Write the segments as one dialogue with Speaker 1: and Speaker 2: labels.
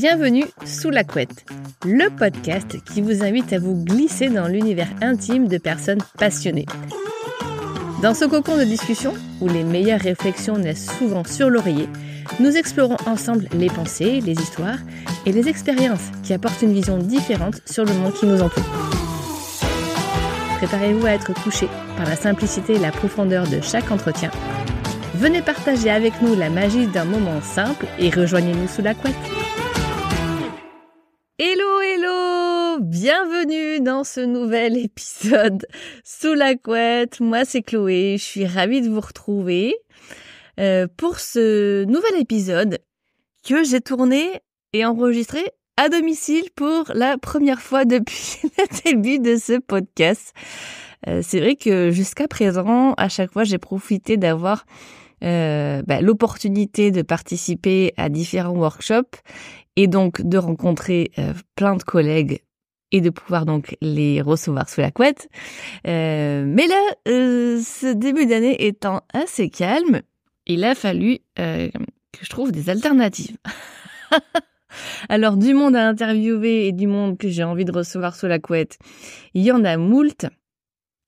Speaker 1: Bienvenue sous la couette, le podcast qui vous invite à vous glisser dans l'univers intime de personnes passionnées. Dans ce cocon de discussion, où les meilleures réflexions naissent souvent sur l'oreiller, nous explorons ensemble les pensées, les histoires et les expériences qui apportent une vision différente sur le monde qui nous entoure. Préparez-vous à être touché par la simplicité et la profondeur de chaque entretien. Venez partager avec nous la magie d'un moment simple et rejoignez-nous sous la couette. Hello, hello Bienvenue dans ce nouvel épisode sous la couette. Moi, c'est Chloé. Je suis ravie de vous retrouver euh, pour ce nouvel épisode que j'ai tourné et enregistré à domicile pour la première fois depuis le début de ce podcast. Euh, c'est vrai que jusqu'à présent, à chaque fois, j'ai profité d'avoir euh, bah, l'opportunité de participer à différents workshops et donc de rencontrer euh, plein de collègues et de pouvoir donc les recevoir sous la couette. Euh, mais là, ce début d'année étant assez calme, il a fallu que je trouve des alternatives. Alors du monde à interviewer et du monde que j'ai envie de recevoir sous la couette, il y en a moult.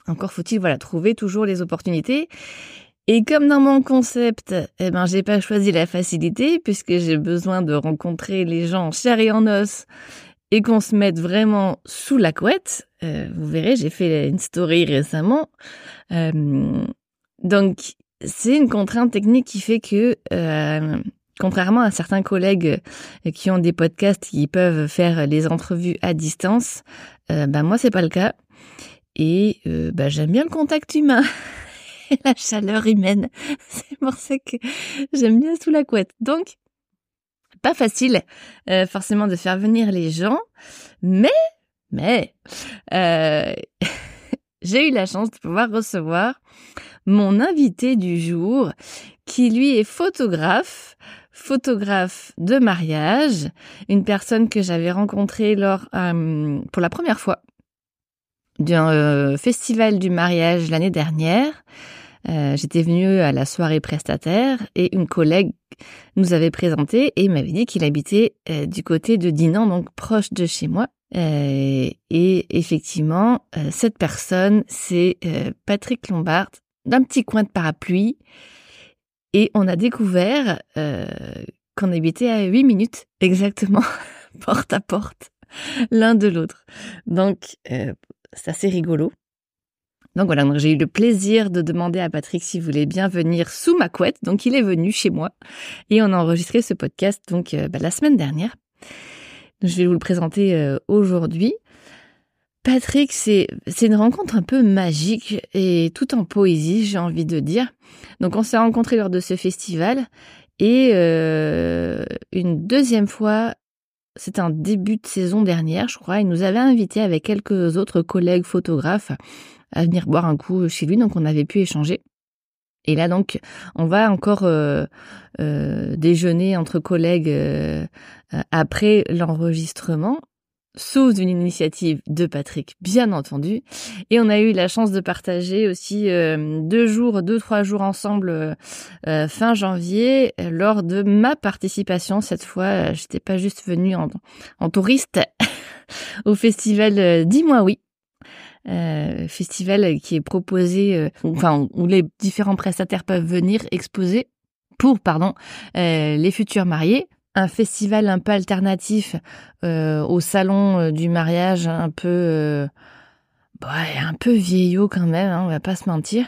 Speaker 1: Encore faut-il voilà trouver toujours les opportunités. Et comme dans mon concept, eh ben, j'ai pas choisi la facilité puisque j'ai besoin de rencontrer les gens en et en os et qu'on se mette vraiment sous la couette. Euh, vous verrez, j'ai fait une story récemment. Euh, donc, c'est une contrainte technique qui fait que, euh, contrairement à certains collègues qui ont des podcasts qui peuvent faire les entrevues à distance, ben moi c'est pas le cas. Et ben, j'aime bien le contact humain. la chaleur humaine. C'est pour ça que j'aime bien sous la couette. Donc, pas facile euh, forcément de faire venir les gens, mais, mais, euh, j'ai eu la chance de pouvoir recevoir mon invité du jour, qui lui est photographe, photographe de mariage, une personne que j'avais rencontrée euh, pour la première fois d'un festival du mariage l'année dernière. Euh, j'étais venue à la soirée prestataire et une collègue nous avait présenté et m'avait dit qu'il habitait euh, du côté de Dinan, donc proche de chez moi. Euh, et effectivement, cette personne, c'est Patrick Lombard, d'un petit coin de parapluie. Et on a découvert qu'on habitait à 8 minutes exactement, porte à porte, l'un de l'autre. Donc, c'est assez rigolo. Donc voilà, j'ai eu le plaisir de demander à Patrick s'il voulait bien venir sous ma couette. Donc il est venu chez moi et on a enregistré ce podcast donc euh, bah, la semaine dernière. Je vais vous le présenter euh, aujourd'hui. Patrick, c'est une rencontre un peu magique et tout en poésie, j'ai envie de dire. Donc on s'est rencontrés lors de ce festival et euh, une deuxième fois c'était un début de saison dernière, je crois. Il nous avait invités avec quelques autres collègues photographes à venir boire un coup chez lui, donc on avait pu échanger. Et là donc, on va encore euh, euh, déjeuner entre collègues euh, après l'enregistrement, sous une initiative de Patrick, bien entendu. Et on a eu la chance de partager aussi deux jours, deux trois jours ensemble fin janvier lors de ma participation. Cette fois, j'étais pas juste venue en, en touriste au festival Dis-moi oui euh, festival qui est proposé, euh, enfin où les différents prestataires peuvent venir exposer pour, pardon, euh, les futurs mariés. Un festival un peu alternatif au salon du mariage, un peu un peu vieillot quand même, hein, on va pas se mentir.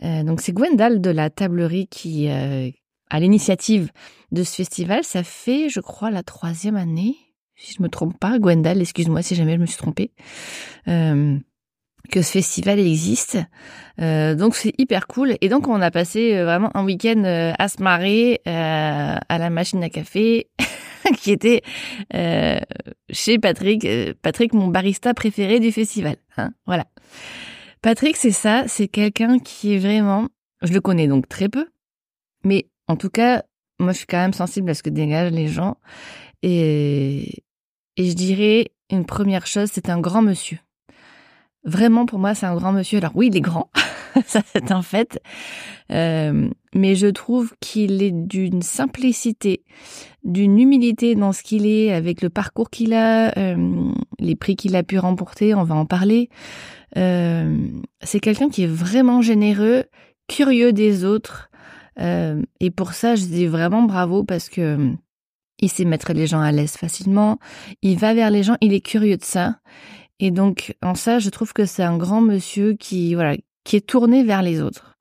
Speaker 1: donc c'est Gwendal de la tablerie qui a l'initiative de ce festival. Ça fait, je crois, la troisième année, si je me trompe pas. Gwendal, excuse-moi si jamais je me suis trompée. Euh, que ce festival existe. Euh, donc c'est hyper cool. Et donc on a passé euh, vraiment un week-end euh, à se marrer à la machine à café qui était chez Patrick. Patrick, mon barista préféré du festival. Hein, voilà. Patrick, c'est ça. C'est quelqu'un qui est vraiment... Je le connais donc très peu. Mais en tout cas, moi je suis quand même sensible à ce que dégagent les gens. Et, et je dirais une première chose, c'est un grand monsieur. Vraiment, pour moi, c'est un grand monsieur. Alors oui, il est grand. ça c'est un fait. Euh, mais je trouve qu'il est d'une simplicité, d'une humilité dans ce qu'il est, avec le parcours qu'il a, euh, les prix qu'il a pu remporter, on va en parler. Euh, c'est quelqu'un qui est vraiment généreux, curieux des autres. Et pour ça, je dis vraiment bravo parce que il sait mettre les gens à l'aise facilement. Il va vers les gens, il est curieux de ça. Et donc, en ça, je trouve que c'est un grand monsieur qui, voilà, qui est tourné vers les autres.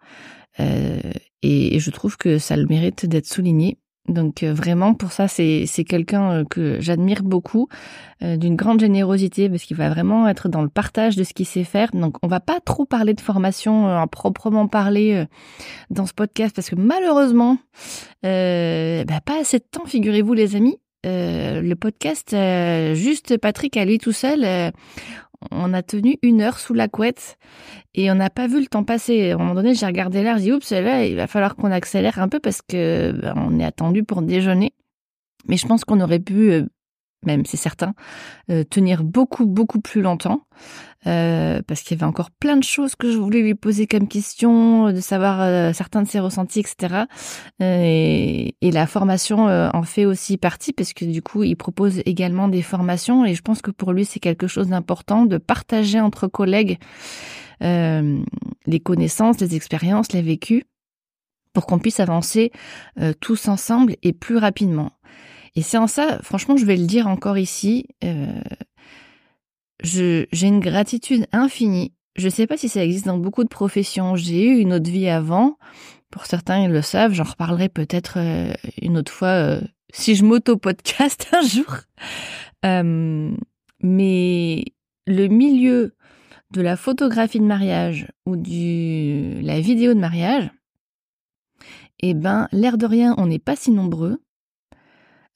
Speaker 1: Euh, et, je trouve que ça le mérite d'être souligné. Donc euh, vraiment pour ça c'est c'est quelqu'un euh, que j'admire beaucoup d'une grande générosité parce qu'il va vraiment être dans le partage de ce qu'il sait faire. Donc on va pas trop parler de formation à proprement parler dans ce podcast parce que malheureusement bah, pas assez de temps figurez-vous les amis. Le podcast juste Patrick à lui tout seul on a tenu une heure sous la couette et on n'a pas vu le temps passer. À un moment donné, j'ai regardé l'heure, j'ai dit oups, là, il va falloir qu'on accélère un peu parce que ben, on est attendu pour déjeuner. Mais je pense qu'on aurait pu euh, même c'est certain, euh, tenir beaucoup beaucoup plus longtemps euh, parce qu'il y avait encore plein de choses que je voulais lui poser comme question, de savoir euh, certains de ses ressentis, etc. Et, et, la formation en fait aussi partie parce que du coup il propose également des formations et je pense que pour lui c'est quelque chose d'important de partager entre collègues les connaissances, les expériences, les vécus pour qu'on puisse avancer tous ensemble et plus rapidement. Et c'est en ça, franchement, je vais le dire encore ici, euh, j'ai une gratitude infinie. Je sais pas si ça existe dans beaucoup de professions. J'ai eu une autre vie avant. Pour certains, ils le savent. J'en reparlerai peut-être euh, une autre fois euh, si je m'auto-podcast un jour. Euh, mais le milieu de la photographie de mariage ou du la vidéo de mariage, eh ben, l'air de rien, on n'est pas si nombreux.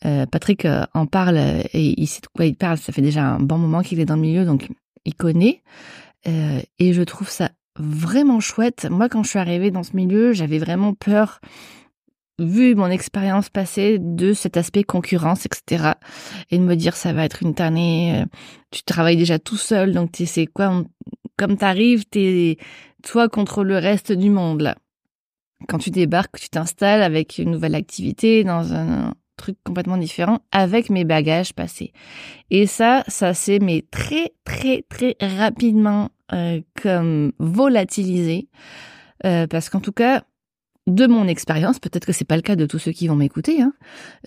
Speaker 1: Euh, Patrick euh, en parle euh, et il sait de quoi il parle. Ça fait déjà un bon moment qu'il est dans le milieu, donc il connaît. et je trouve ça vraiment chouette. Moi, quand je suis arrivée dans ce milieu, j'avais vraiment peur, vu mon expérience passée, de cet aspect concurrence, etc. Et de me dire, ça va être une tannée, tu travailles déjà tout seul, donc tu sais quoi, comme t'arrives, t'es toi contre le reste du monde, là. Quand tu débarques, tu t'installes avec une nouvelle activité dans un, truc complètement différent avec mes bagages passés. Et ça, ça s'est mais très très très rapidement euh, comme volatilisé euh, parce qu'en tout cas de mon expérience, peut-être que c'est pas le cas de tous ceux qui vont m'écouter, hein,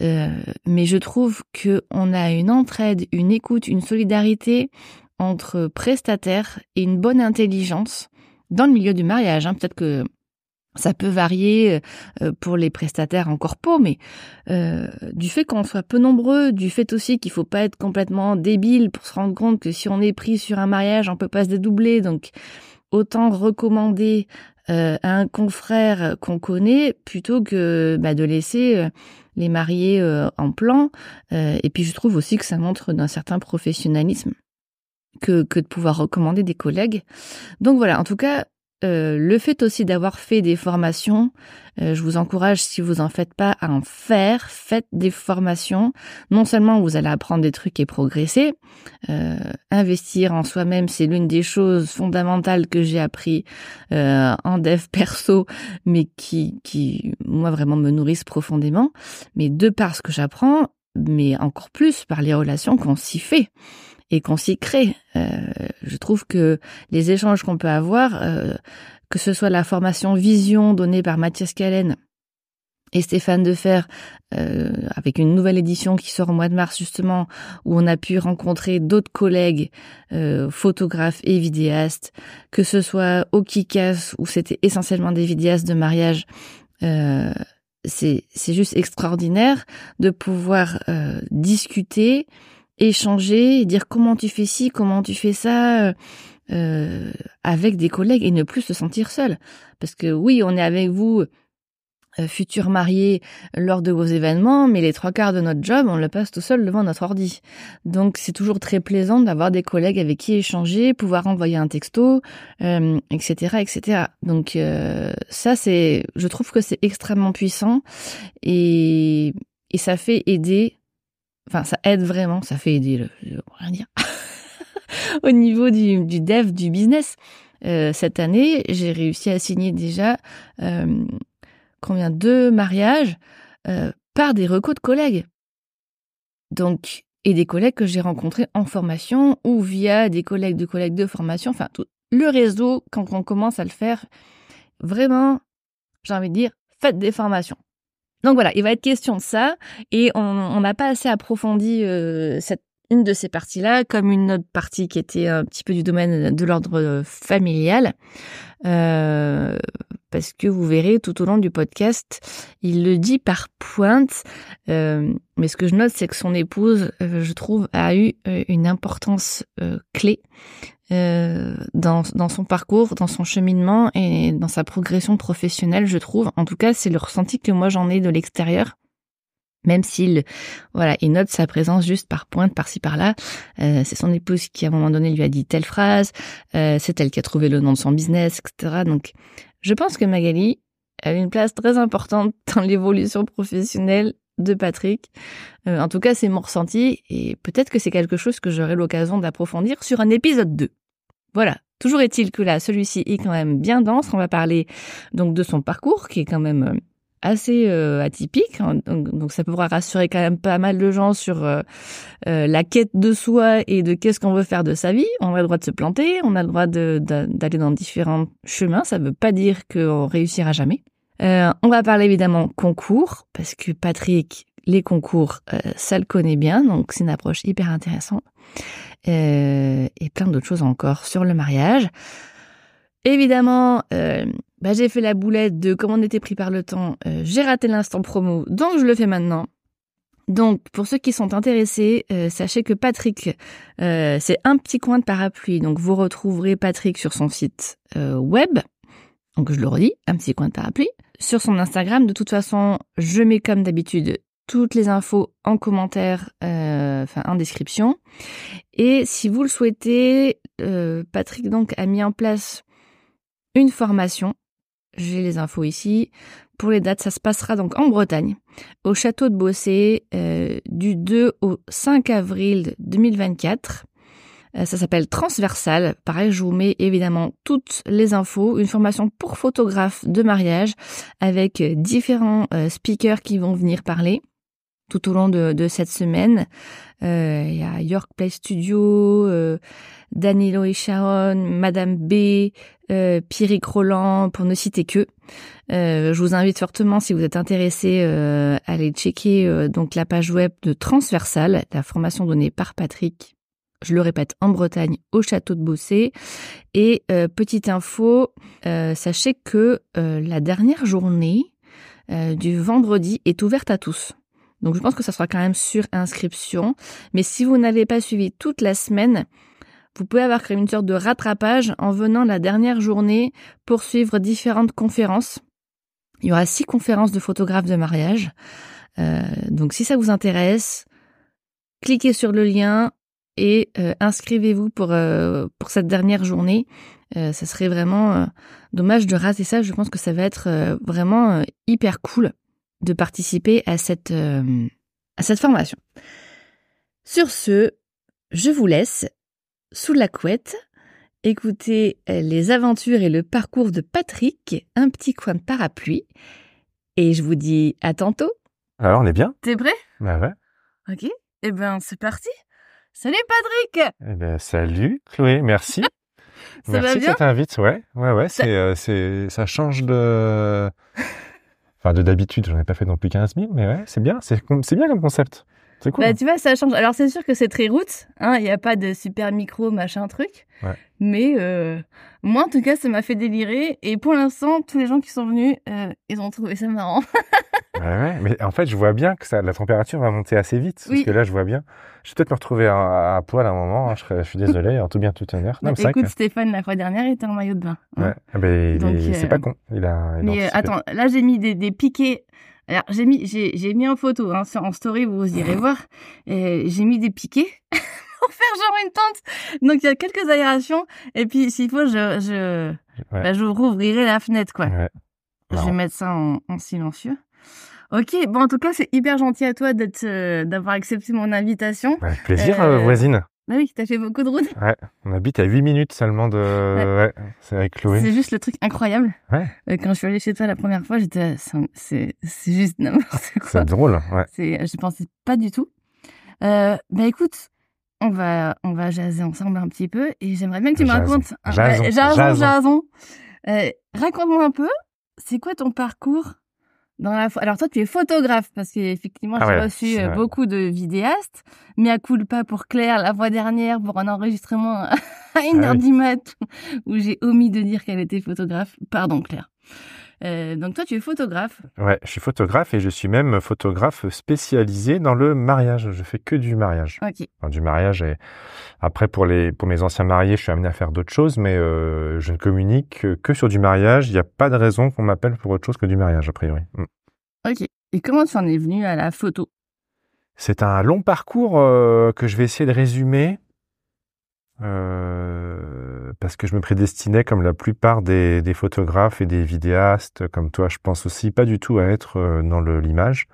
Speaker 1: euh, mais je trouve que on a une entraide, une écoute, une solidarité entre prestataires et une bonne intelligence dans le milieu du mariage. Hein. Peut-être que ça peut varier euh, pour les prestataires encore corpo, mais euh, du fait qu'on soit peu nombreux, du fait aussi qu'il faut pas être complètement débile pour se rendre compte que si on est pris sur un mariage, on peut pas se dédoubler, donc autant recommander euh, à un confrère qu'on connaît plutôt que bah, de laisser les mariés en plan. et puis je trouve aussi que ça montre d'un certain professionnalisme que de pouvoir recommander des collègues. Donc voilà, en tout cas, euh, le fait aussi d'avoir fait des formations, euh, je vous encourage, si vous en faites pas, à en faire. Faites des formations. Non seulement vous allez apprendre des trucs et progresser, euh, investir en soi-même, c'est l'une des choses fondamentales que j'ai appris en dev perso, mais qui, qui, moi, vraiment me nourrissent profondément. Mais de par ce que j'apprends, mais encore plus par les relations qu'on s'y fait et qu'on s'y crée. Euh, je trouve que les échanges qu'on peut avoir, euh, que ce soit la formation Vision donnée par Mathias Callen et Stéphane Defer, euh, avec une nouvelle édition qui sort au mois de mars justement, où on a pu rencontrer d'autres collègues euh, photographes et vidéastes, que ce soit au Kikas, où c'était essentiellement des vidéastes de mariage, euh, c'est juste extraordinaire de pouvoir euh, discuter, échanger, dire comment tu fais ci, comment tu fais ça, euh, euh, avec des collègues et ne plus se sentir seul. Parce que oui, on est avec vous, euh, futurs mariés, lors de vos événements, mais les trois quarts de notre job, on le passe tout seul devant notre ordi. Donc c'est toujours très plaisant d'avoir des collègues avec qui échanger, pouvoir envoyer un texto, etc., etc. Donc ça, c'est, je trouve que c'est extrêmement puissant et, et ça fait aider Enfin, ça aide vraiment, ça fait aider, le, rien dire. Au niveau du, dev, du business. cette année, j'ai réussi à signer déjà combien? Deux mariages par des recos de collègues. Donc, et des collègues que j'ai rencontrés en formation ou via des collègues de collègues de formation. Enfin, le réseau, quand on commence à le faire, vraiment, j'ai envie de dire, faites des formations. Donc voilà, il va être question de ça et on n'a pas assez approfondi euh, cette de ces parties-là, comme une autre partie qui était un petit peu du domaine de l'ordre familial, euh, parce que vous verrez tout au long du podcast, il le dit par pointe, euh, mais ce que je note, c'est que son épouse, je trouve, a eu une importance clé euh, dans, dans son parcours, dans son cheminement et dans sa progression professionnelle, je trouve. En tout cas, c'est le ressenti que moi j'en ai de l'extérieur. Même s'il, voilà, il note sa présence juste par pointe, par-ci par-là. Euh, c'est son épouse qui, à un moment donné, lui a dit telle phrase. Euh, c'est elle qui a trouvé le nom de son business, etc. Donc, je pense que Magali a une place très importante dans l'évolution professionnelle de Patrick. Euh, en tout cas, c'est mon ressenti et peut-être que c'est quelque chose que j'aurai l'occasion d'approfondir sur un épisode 2. Voilà. Toujours est-il que là, celui-ci est quand même bien dense. On va parler donc de son parcours qui est quand même euh, assez euh, atypique. Hein. Donc, ça pourra rassurer quand même pas mal de gens sur euh, la quête de soi et de qu'est-ce qu'on veut faire de sa vie. On a le droit de se planter, on a le droit d'aller dans différents chemins. Ça ne veut pas dire qu'on réussira jamais. on va parler évidemment concours parce que Patrick, les concours, ça le connaît bien, donc c'est une approche hyper intéressante. Euh, et plein d'autres choses encore sur le mariage. Évidemment, euh, bah, j'ai fait la boulette de comme on était pris par le temps, euh, j'ai raté l'instant promo, donc je le fais maintenant. Donc, pour ceux qui sont intéressés, sachez que Patrick, c'est un petit coin de parapluie. Donc, vous retrouverez Patrick sur son site web. Donc, je le redis, un petit coin de parapluie. Sur son Instagram, de toute façon, je mets comme d'habitude toutes les infos en commentaire, euh, enfin en description. Et si vous le souhaitez, euh, Patrick donc a mis en place une formation. J'ai les infos ici. Pour les dates, ça se passera donc en Bretagne, au château de Bossé, euh, du 2 au 5 avril 2024. Ça s'appelle Transversal. Pareil, je vous mets évidemment toutes les infos, une formation pour photographe de mariage avec différents speakers qui vont venir parler tout au long de, cette semaine. Euh, il y a York Play Studio, euh, Danilo et Sharon, Madame B, euh, Pierrick pour ne citer que. je vous invite fortement, si vous êtes intéressé, à aller checker donc la page web de Transversal, la formation donnée par Patrick. Je le répète, en Bretagne, au château de Bossé. Et petite info, sachez que la dernière journée du vendredi est ouverte à tous. Donc je pense que ça sera quand même sur inscription. Mais si vous n'avez pas suivi toute la semaine, vous pouvez avoir créé une sorte de rattrapage en venant la dernière journée pour suivre différentes conférences. Il y aura six conférences de photographes de mariage. Euh, donc si ça vous intéresse, cliquez sur le lien et euh, inscrivez-vous pour, euh, pour cette dernière journée. ça serait vraiment dommage de rater ça. Je pense que ça va être vraiment hyper cool de participer à cette, à cette formation. Sur ce, je vous laisse sous la couette écouter les aventures et le parcours de Patrick, un petit coin de parapluie. Et je vous dis à tantôt.
Speaker 2: Alors, on est bien?
Speaker 1: T'es prêt?
Speaker 2: Bah ouais.
Speaker 1: Ok, eh ben c'est parti. Salut Patrick
Speaker 2: Eh ben salut Chloé, merci.
Speaker 1: ça
Speaker 2: merci
Speaker 1: va bien?
Speaker 2: que ouais. Ouais, ouais, c'est, euh, c'est, ça change de... Enfin, de d'habitude, j'en ai pas fait non plus 15 000, mais ouais, c'est bien, c'est bien comme concept. C'est cool.
Speaker 1: Bah, tu vois, ça change. Alors, c'est sûr que c'est très route, hein, il n'y a pas de super micro, machin, truc.
Speaker 2: Ouais.
Speaker 1: Mais euh, moi, en tout cas, ça m'a fait délirer. Et pour l'instant, tous les gens qui sont venus, euh, ils ont trouvé ça marrant.
Speaker 2: ouais, ouais, mais en fait, je vois bien que ça, la température va monter assez vite. Parce que là, je vois bien. Je vais peut-être me retrouver à, poil à un moment. Hein, je, suis désolé, en tout bien, tout honneur.
Speaker 1: Non, bah, écoute, Stéphane, la fois dernière, il était en maillot de bain.
Speaker 2: Hein. Ouais, ah, ben, c'est pas con. Il a,
Speaker 1: mais euh, attends, là, j'ai mis des, des piquets alors j'ai mis j'ai mis en photo hein, en story vous irez voir. J'ai mis des piquets pour faire genre une tente. Donc il y a quelques aérations et puis s'il faut je je bah, je rouvrirai la fenêtre quoi. Je vais mettre ça en, silencieux. Ok, bon en tout cas c'est hyper gentil à toi d'être euh, d'avoir accepté mon invitation.
Speaker 2: Ouais, plaisir euh, voisine.
Speaker 1: Bah oui, t'as fait beaucoup de routes.
Speaker 2: Ouais, on habite à 8 minutes seulement de. Ouais, c'est avec Chloé.
Speaker 1: C'est juste le truc incroyable.
Speaker 2: Ouais.
Speaker 1: Euh, Quand je suis allée chez toi la première fois, j'étais, c'est- juste n'importe quoi.
Speaker 2: C'est drôle, ouais.
Speaker 1: Je pensais pas du tout. Euh, bah écoute, on va, on va jaser ensemble un petit peu et j'aimerais bien que tu me racontes. bah, Jason.
Speaker 2: jason.
Speaker 1: Euh, raconte-moi un peu, c'est quoi ton parcours dans la Alors toi, tu es photographe parce qu'effectivement,
Speaker 2: Ah
Speaker 1: j'ai
Speaker 2: ouais,
Speaker 1: reçu euh, beaucoup de vidéastes. Mais à pas pour Claire la fois dernière pour un enregistrement à une
Speaker 2: Ah
Speaker 1: heure
Speaker 2: oui.
Speaker 1: du mat où j'ai omis de dire qu'elle était photographe. Pardon Claire. Euh, donc toi, tu es photographe.
Speaker 2: Ouais, je suis photographe et je suis même photographe spécialisé dans le mariage. Je fais que du mariage.
Speaker 1: Ok.
Speaker 2: Enfin, du mariage et après pour les pour mes anciens mariés, je suis amené à faire d'autres choses, mais euh, je ne communique que- sur du mariage. Il n'y a pas de raison qu'on m'appelle pour autre chose que du mariage a priori. Mm.
Speaker 1: Ok. Et comment tu en es venu à la photo?
Speaker 2: C'est un long parcours euh, que je vais essayer de résumer euh, parce que je me prédestinais, comme la plupart des, photographes et des vidéastes, comme toi, je pense aussi pas du tout à être euh, dans l'image.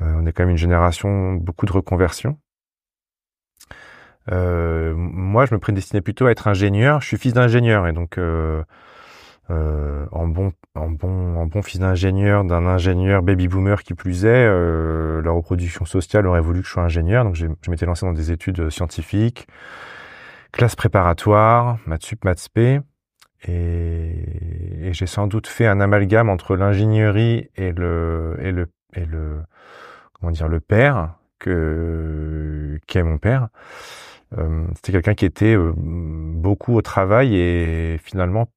Speaker 2: Euh, on est quand même une génération beaucoup de reconversion. Euh, moi, je me prédestinais plutôt à être ingénieur. Je suis fils d'ingénieur et donc en bon fils d'ingénieur d'un ingénieur baby boomer qui plus est, la reproduction sociale aurait voulu que je sois ingénieur. Donc je m'étais lancé dans des études scientifiques, classe préparatoire, maths sup, maths spé. Et, j'ai sans doute fait un amalgame entre l'ingénierie et le et le et le comment dire le père que qu'est mon père. Euh, C'était quelqu'un qui était euh, beaucoup au travail et finalement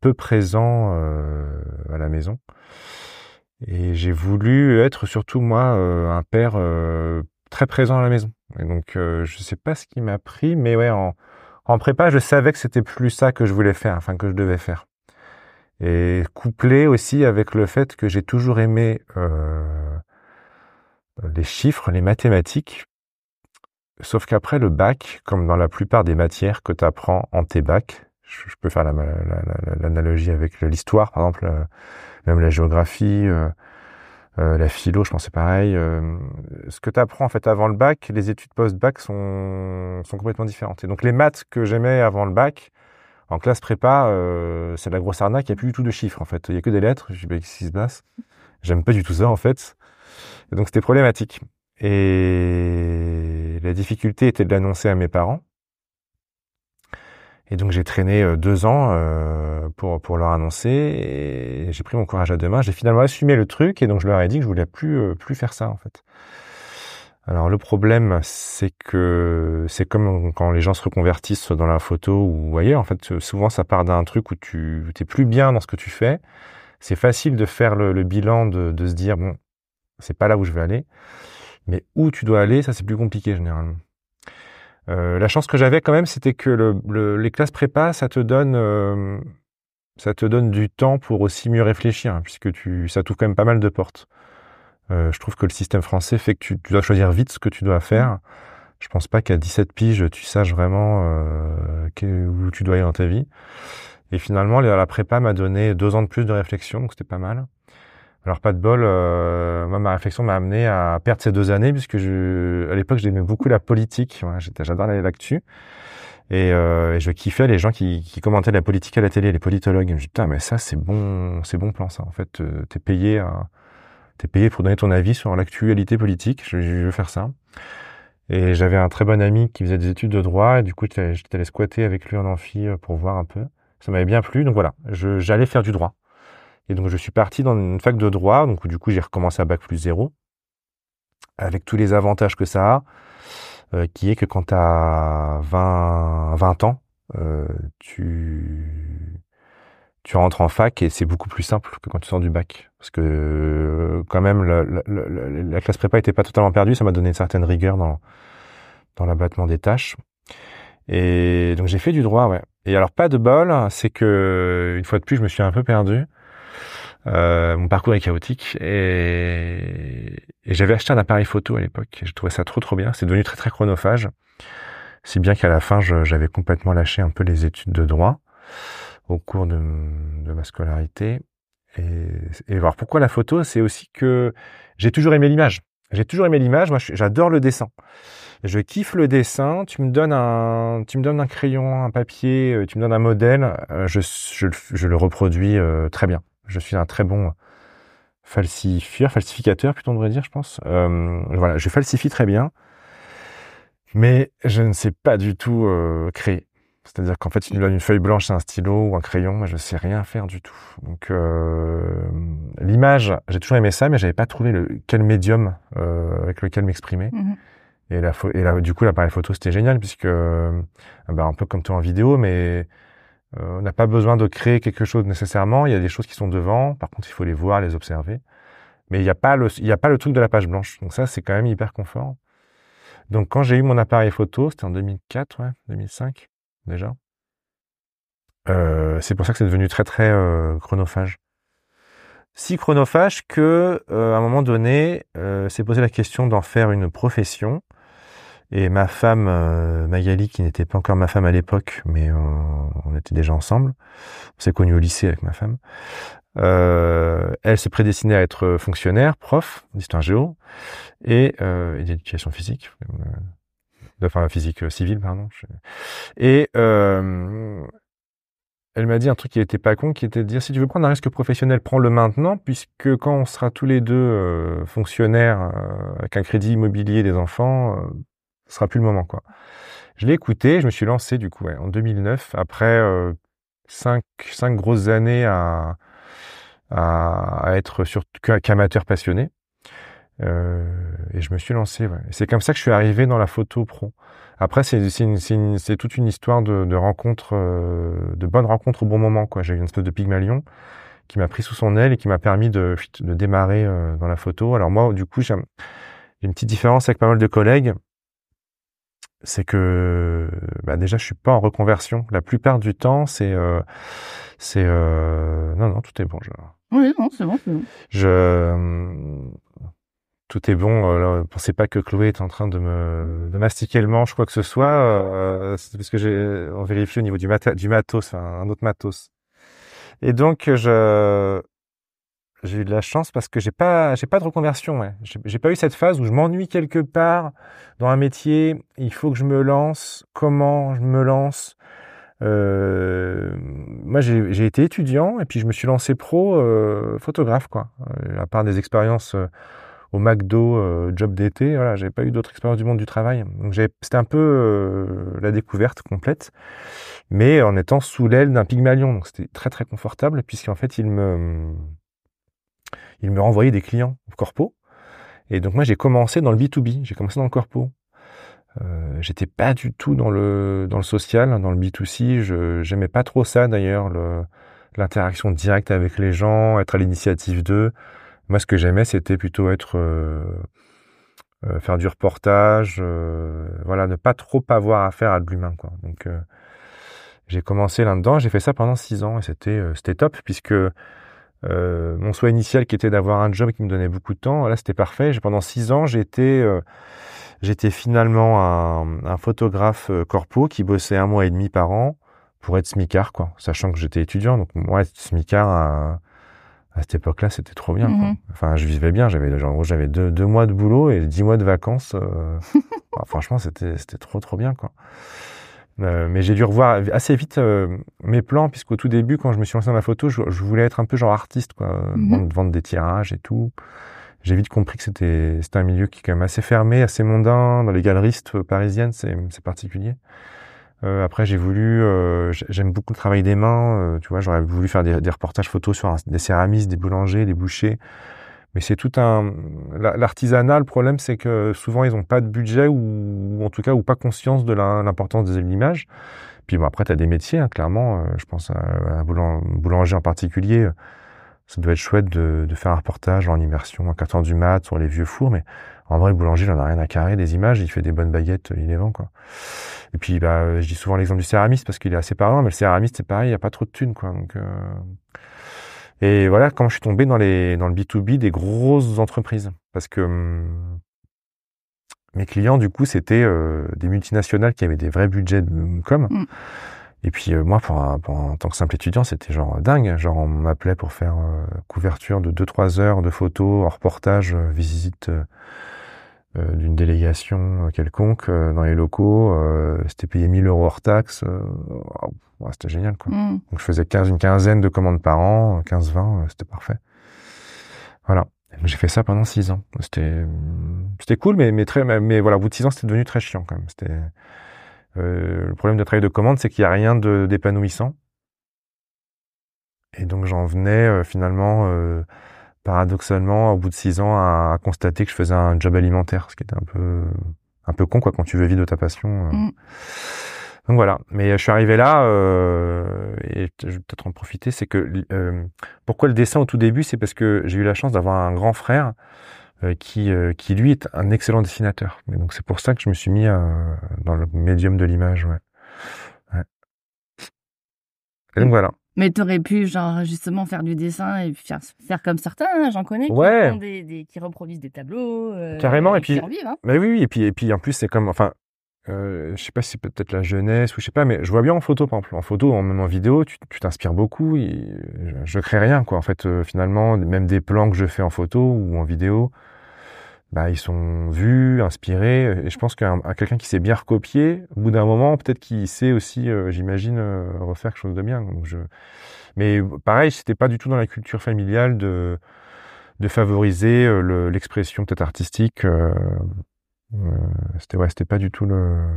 Speaker 2: peu présent euh, à la maison. Et j'ai voulu être surtout moi un père très présent à la maison. Et donc je sais pas ce qui m'a pris, mais ouais en, en prépa je savais que c'était plus ça que je voulais faire, enfin que je devais faire. Et couplé aussi avec le fait que j'ai toujours aimé euh, les chiffres, les mathématiques. Sauf qu'après le bac, comme dans la plupart des matières que tu apprends en tes bacs, je, peux faire la- la- la- l'analogie avec l'histoire, par exemple, euh, même la géographie, euh, euh, la philo, je pense c'est pareil. euh, ce que tu apprends en fait avant le bac, les études post-bac sont, sont complètement différentes. Et donc les maths que j'aimais avant le bac, en classe prépa, euh, c'est de la grosse arnaque, il n'y a plus du tout de chiffres en fait. Il n'y a que des lettres, je dis bah, qu'est-ce qui se passe? J'aime pas du tout ça en fait. Donc c'était problématique. Et la difficulté était de l'annoncer à mes parents. Et donc j'ai traîné euh, deux ans euh, pour pour leur annoncer et j'ai pris mon courage à deux mains. J'ai finalement assumé le truc et donc je leur ai dit que je voulais plus euh, plus faire ça en fait. Alors le problème c'est que c'est comme quand les gens se reconvertissent dans la photo ou ailleurs. En fait souvent ça part d'un truc où tu t'es plus bien dans ce que tu fais. C'est facile de faire le, le bilan de, de se dire bon c'est pas là où je vais aller, mais où tu dois aller ça c'est plus compliqué généralement. Euh, la chance que j'avais quand même, c'était que le, le- les classes prépa, ça te donne, euh, ça te donne du temps pour aussi mieux réfléchir, hein, puisque tu, ça t'ouvre quand même pas mal de portes. Euh, je trouve que le système français fait que tu, tu dois choisir vite ce que tu dois faire. Je pense pas qu'à 17 piges, tu saches vraiment euh, où tu dois aller dans ta vie. Et finalement, la prépa m'a donné deux ans de plus de réflexion, donc c'était pas mal. Alors pas de bol, euh, moi ma réflexion m'a amené à perdre ces deux années puisque je, à l'époque j'aimais beaucoup la politique, ouais, j'adore la- l'actu et, euh, et je kiffais les gens qui, qui commentaient la politique à la télé, les politologues. Et je me dis putain mais ça c'est bon, c'est bon plan ça. En fait euh, t'es payé, à, payé pour donner ton avis sur l'actualité politique. Je, je veux faire ça. Et j'avais un très bon ami qui faisait des études de droit et du coup j'étais allé squatter avec lui en amphi euh, pour voir un peu. Ça m'avait bien plu donc voilà, j'allais faire du droit. Et donc je suis parti dans une fac de droit, donc du coup j'ai recommencé à bac plus zéro, avec tous les avantages que ça a, euh, qui est que quand tu as 20, 20 ans, euh, tu, tu rentres en fac et c'est beaucoup plus simple que quand tu sors du bac. Parce que euh, quand même la, la- la- la classe prépa était pas totalement perdue, ça m'a donné une certaine rigueur dans, dans l'abattement des tâches. Et donc j'ai fait du droit, ouais. Et alors pas de bol, c'est que une fois de plus je me suis un peu perdu. Euh, mon parcours est chaotique et, et j'avais acheté un appareil photo à l'époque. Je trouvais ça trop trop bien. C'est devenu très très chronophage. Si bien qu'à la fin, j'avais complètement lâché un peu les études de droit au cours de, ma scolarité. Et, et alors pourquoi la photo C'est aussi que j'ai toujours aimé l'image. J'ai toujours aimé l'image. Moi, j'adore le dessin. Je kiffe le dessin. Tu me donnes un, tu me donnes un crayon, un papier, euh, tu me donnes un modèle. Euh, je, je, je le reproduis très bien. Je suis un très bon falsifieur, falsificateur, plutôt on devrait dire, je pense. Euh, voilà, je falsifie très bien, mais je ne sais pas du tout euh, créer. C'est-à-dire qu'en fait, il me une feuille blanche, un stylo ou un crayon, moi je sais rien faire du tout. Donc euh, l'image, j'ai toujours aimé ça, mais j'avais pas trouvé le quel médium avec lequel m'exprimer.
Speaker 1: Mhm.
Speaker 2: Et la et là, du coup, l'appareil photo c'était génial puisque bah, un peu comme toi en vidéo, mais euh, on n'a pas besoin de créer quelque chose nécessairement. Il y a des choses qui sont devant. Par contre, il faut les voir, les observer. Mais il n'y a pas le, il a pas le truc de la page blanche. Donc ça, c'est quand même hyper confort. Donc quand j'ai eu mon appareil photo, c'était en 2004, ouais, 2005 déjà. Euh, c'est pour ça que c'est devenu très très euh, chronophage. Si chronophage que euh, à un moment donné, euh, s'est posé la question d'en faire une profession. Et ma femme euh, Magali, qui n'était pas encore ma femme à l'époque, mais on, était déjà ensemble, on s'est connus au lycée avec ma femme. Euh, elle se prédestinait à être fonctionnaire, prof d'histoire géo et, euh, et d'éducation physique, euh, enfin physique civile, pardon. Et euh, elle m'a dit un truc qui était pas con, qui était de dire si tu veux prendre un risque professionnel, prends-le maintenant, puisque quand on sera tous les deux euh, fonctionnaires euh, avec un crédit immobilier des enfants, euh, ce sera plus le moment quoi. Je l'ai écouté, je me suis lancé du coup en 2009 après euh, cinq cinq grosses années à à, à être qu'amateur passionné. Euh, et je me suis lancé. C'est comme ça que je suis arrivé dans la photo pro. Après, c'est toute une histoire de, de rencontres, euh, de bonnes rencontres au bon moment. J'ai eu une espèce de pygmalion qui m'a pris sous son aile et qui m'a permis de, de démarrer dans la photo. Alors moi, du coup, j'ai une petite différence avec pas mal de collègues. C'est que bah déjà, je suis pas en reconversion. La plupart du temps, c'est euh, c'est euh... non non, tout est bon. Je...
Speaker 1: Oui, non, c'est bon, c'est bon.
Speaker 2: Je tout est bon. Euh, pensez pas que Chloé est en train de me de mastiquer le manche, quoi que ce soit. Euh, c'est parce que j'ai on vérifie au niveau du, mat du matos, enfin, un autre matos. Et donc je j'ai eu de la chance parce que j'ai pas j'ai pas de reconversion. Ouais. J'ai pas eu cette phase où je m'ennuie quelque part dans un métier. Il faut que je me lance. Comment je me lance? Euh, moi, j'ai été étudiant et puis je me suis lancé pro euh, photographe, quoi. Euh, à part des expériences euh, au McDo, euh, job d'été, voilà, j'avais pas eu d'autres expériences du monde du travail. Donc c'était un peu la découverte complète, mais en étant sous l'aile d'un Pygmalion. Donc c'était très très confortable puisqu'en fait il me il me renvoyait des clients corpo. Et donc moi j'ai commencé dans le B2B, j'ai commencé dans le corpo. Euh, j'étais pas du tout dans le dans le social, dans le B2C. Je j'aimais pas trop ça d'ailleurs, l'interaction directe avec les gens, être à l'initiative d'eux. Moi, ce que j'aimais, c'était plutôt être euh, euh, faire du reportage, voilà, ne pas trop avoir affaire à de l'humain, quoi. Donc, j'ai commencé là-dedans. J'ai fait ça pendant six ans et c'était c'était top puisque mon souhait initial qui était d'avoir un job qui me donnait beaucoup de temps, là, c'était parfait. Pendant six ans, j'étais j'étais finalement un, un photographe corpo qui bossait un mois et demi par an pour être smicard, quoi, sachant que j'étais étudiant. Donc moi, être smicard à, à cette époque-là, c'était trop bien. Quoi.
Speaker 1: Mhm.
Speaker 2: Enfin, je vivais bien. J'avais, en gros, j'avais deux, deux mois de boulot et dix mois de vacances. euh, franchement, c'était, c'était trop, trop bien, quoi. Euh, mais j'ai dû revoir assez vite euh, mes plans, puisqu'au tout début, quand je me suis lancé dans la photo, je, je voulais être un peu genre artiste, quoi,
Speaker 1: Mhm.
Speaker 2: vendre, vendre des tirages et tout. J'ai vite compris que c'était, c'était un milieu qui est quand même assez fermé, assez mondain. Dans les galeristes euh, parisiennes, c'est, particulier. Euh, après, j'ai voulu, euh, j'ai- j'aime beaucoup le travail des mains. euh, tu vois, j'aurais voulu faire des, des reportages photos sur un- des céramistes, des boulangers, des bouchers. Mais c'est tout un la- l'artisanat. Le problème, c'est que souvent ils n'ont pas de budget ou, en tout cas ou pas conscience de l'importance de l'image. Puis bon, après, tu as des métiers, hein, clairement. euh, je pense à, un boulan- boulanger en particulier. euh, Ça doit être chouette de, de faire un reportage en immersion à 4 heures du mat sur les vieux fours, mais en vrai, le boulanger, il en a rien à carrer des images. Il fait des bonnes baguettes, il les vend, quoi. Et puis, bah, je dis souvent l'exemple du céramiste parce qu'il est assez parlant, mais le céramiste, c'est pareil, il n'y a pas trop de thunes, quoi. Donc, euh, Et voilà, quand je suis tombé dans, les, dans le B2B des grosses entreprises. Parce que hum, mes clients, du coup, c'était euh, des multinationales qui avaient des vrais budgets de com.
Speaker 1: Mm.
Speaker 2: Et puis, euh, moi, pour, un- pour un- en tant que simple étudiant, c'était genre dingue. Genre, on m'appelait pour faire euh, couverture de 2-3 heures de photos, en reportage, euh, visite euh, euh, d'une délégation quelconque euh, dans les locaux. Euh, c'était payé 1000 euros hors taxe. C'était génial, quoi.
Speaker 1: Mm.
Speaker 2: Donc, je faisais 15, une quinzaine de commandes par an, 15-20, c'était parfait. Voilà. J'ai fait ça pendant six ans. C'était, c'était cool, mais, mais très, mais voilà, au bout de six ans, c'était devenu très chiant quand même. C'était, euh, le problème de travail de commande, c'est qu'il n'y a rien de, d'épanouissant. Et donc, j'en venais euh, finalement, euh, paradoxalement, au bout de six ans, à, constater que je faisais un job alimentaire, ce qui était un peu, un peu con, quoi, quand tu veux vivre de ta passion. Euh.
Speaker 1: Mm.
Speaker 2: Donc voilà. Mais je suis arrivé là, euh, et je vais peut-être en profiter, c'est que euh, pourquoi le dessin au tout début, c'est parce que j'ai eu la chance d'avoir un grand frère euh, qui, qui lui est un excellent dessinateur. Et donc c'est pour ça que je me suis mis dans le médium de l'image. Ouais. ouais. Et donc voilà.
Speaker 1: Mais tu aurais pu, genre, justement, faire du dessin et faire, faire comme certains, hein, j'en connais, qui,
Speaker 2: Ouais.
Speaker 1: font des, des- qui reproduisent des tableaux. euh,
Speaker 2: Carrément, et
Speaker 1: qui
Speaker 2: puis-
Speaker 1: en vivent, hein.
Speaker 2: Mais oui, oui, et puis, et puis en plus, c'est comme, enfin, euh, je sais pas si c'est peut-être la jeunesse ou je sais pas, mais je vois bien en photo, par exemple. En photo, même en vidéo, tu t'inspires beaucoup. je, je crée rien, quoi. En fait, euh, finalement, même des plans que je fais en photo ou en vidéo, bah, ils sont vus, inspirés. Et je pense un- quelqu'un qui sait bien recopier, au bout d'un moment, peut-être qu'il sait aussi, euh, j'imagine, euh, refaire quelque chose de bien. Mais pareil, c'était pas du tout dans la culture familiale de de favoriser le- l'expression peut-être artistique. Euh, c'était ouais, c'était pas du tout le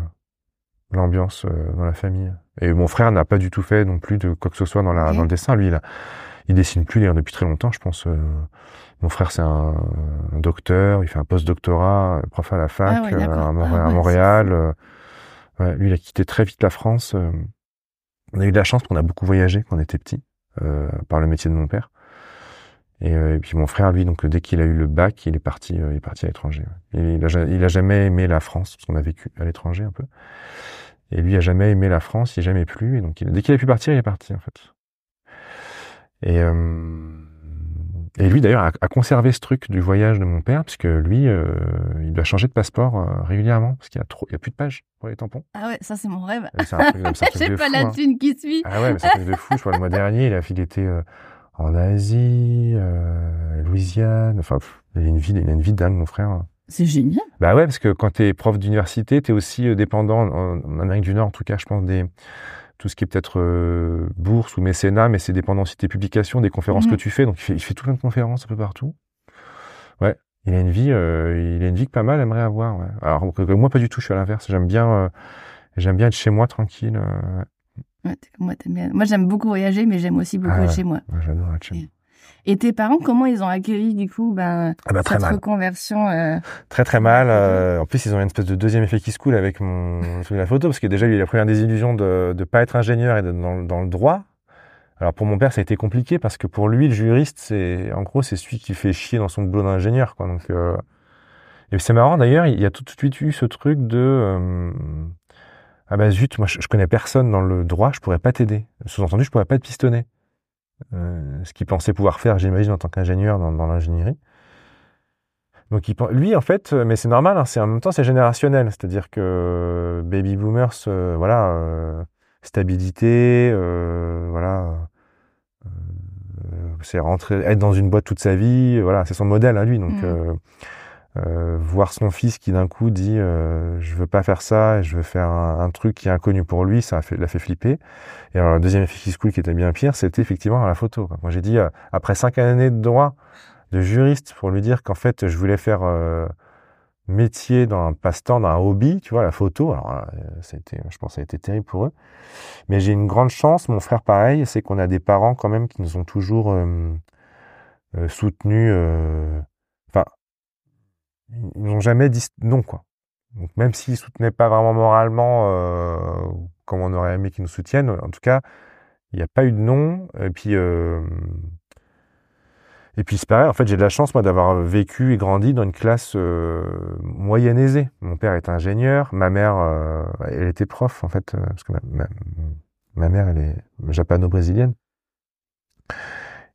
Speaker 2: l'ambiance euh, dans la famille. Et mon frère n'a pas du tout fait non plus de quoi que ce soit dans, la, dans le dessin. Lui, il, a, il dessine plus d'ailleurs depuis très longtemps, je pense. euh. mon frère, c'est un, un docteur, il fait un post-doctorat, prof à la fac
Speaker 1: Ah ouais,
Speaker 2: euh, à,
Speaker 1: Ah
Speaker 2: à Montréal. euh. Ouais, lui, il a quitté très vite la France. On a eu de la chance, qu'on a beaucoup voyagé quand on était petit, euh, par le métier de mon père. Et, euh, et puis mon frère, lui, donc dès qu'il a eu le bac, il est parti, euh, il est parti à l'étranger. ouais. Il a, il a jamais aimé la France, parce qu'on a vécu à l'étranger un peu. Et lui a jamais aimé la France, il a jamais plu. Et donc il- dès qu'il a pu partir, il est parti en fait. Et, euh, et lui d'ailleurs a, a conservé ce truc du voyage de mon père, puisque lui, euh, il doit changer de passeport euh, régulièrement, parce qu'il y a trop, il y a plus de pages pour les tampons.
Speaker 1: Ah ouais, ça, c'est mon rêve.
Speaker 2: C'est un truc, c'est un truc
Speaker 1: J'ai pas
Speaker 2: fou,
Speaker 1: la
Speaker 2: hein.
Speaker 1: thune qui suit.
Speaker 2: Ah ouais, mais c'est un truc de fou. Je vois le mois dernier, il a il était euh, en Asie, euh, Louisiane. Enfin, pff, il a une vie, il a une vie dingue, mon frère.
Speaker 1: C'est génial.
Speaker 2: Bah ouais, parce que quand t'es prof d'université, t'es aussi euh, dépendant en, en Amérique du Nord, en tout cas, je pense des tout ce qui est peut-être euh, bourse ou mécénat, mais c'est dépendant aussi de tes publications, des conférences
Speaker 1: Mhm.
Speaker 2: que tu fais. Donc il fait, il fait tout plein de conférences un peu partout. Ouais, il a une vie, euh, il a une vie que pas mal aimerait avoir. Ouais. Alors que, que moi pas du tout, je suis à l'inverse. J'aime bien, euh, j'aime bien être chez moi tranquille. euh,
Speaker 1: Ouais, t'es comme moi, t'aimes bien. Moi, j'aime beaucoup voyager, mais j'aime aussi beaucoup
Speaker 2: Ah
Speaker 1: être
Speaker 2: ouais.
Speaker 1: chez moi.
Speaker 2: ouais, J'adore être chez moi.
Speaker 1: Et tes parents, comment ils ont accueilli, du coup, ben,
Speaker 2: Ah bah
Speaker 1: cette
Speaker 2: mal.
Speaker 1: reconversion euh,
Speaker 2: Très très mal. euh, en plus, ils ont une espèce de deuxième effet qui se coule avec mon de la photo, parce que déjà, il y a eu la première désillusion de ne pas être ingénieur et d'être dans, dans le droit. Alors pour mon père, ça a été compliqué parce que pour lui, le juriste, c'est en gros, c'est celui qui fait chier dans son boulot d'ingénieur, quoi. Donc, euh, et c'est marrant d'ailleurs, il y a tout de suite eu ce truc de euh, ah bah zut, moi je, je connais personne dans le droit, je pourrais pas t'aider. Sous-entendu, je pourrais pas te pistonner. Euh, ce qu'il pensait pouvoir faire, j'imagine, en tant qu'ingénieur dans, dans l'ingénierie. Donc il, lui en fait, euh, mais c'est normal, hein, c'est en même temps c'est générationnel, c'est-à-dire que euh, baby boomers, euh, voilà, euh, stabilité, voilà, c'est rentrer, être dans une boîte toute sa vie, voilà, c'est son modèle à lui. Donc
Speaker 1: Mhm.
Speaker 2: Euh, voir son fils qui d'un coup dit euh, je veux pas faire ça, je veux faire un, truc qui est inconnu pour lui, ça l'a fait flipper. Et alors le deuxième effet qui se coule qui était bien pire, c'était effectivement la photo. Moi j'ai dit euh, après cinq années de droit de juriste pour lui dire qu'en fait je voulais faire euh, métier dans un passe-temps, dans un hobby, tu vois, la photo. Alors là, euh, je pense que ça a été terrible pour eux. Mais j'ai une grande chance, mon frère pareil, c'est qu'on a des parents quand même qui nous ont toujours soutenus. Ils n'ont jamais dit non, quoi. Donc même s'ils soutenaient pas vraiment moralement euh, comme on aurait aimé qu'ils nous soutiennent, en tout cas, il n'y a pas eu de non. Et puis, euh, et puis c'est pareil. En fait, j'ai de la chance moi d'avoir vécu et grandi dans une classe euh, moyenne aisée. Mon père est ingénieur, ma mère, elle était prof en fait, parce que ma, ma mère elle est japano-brésilienne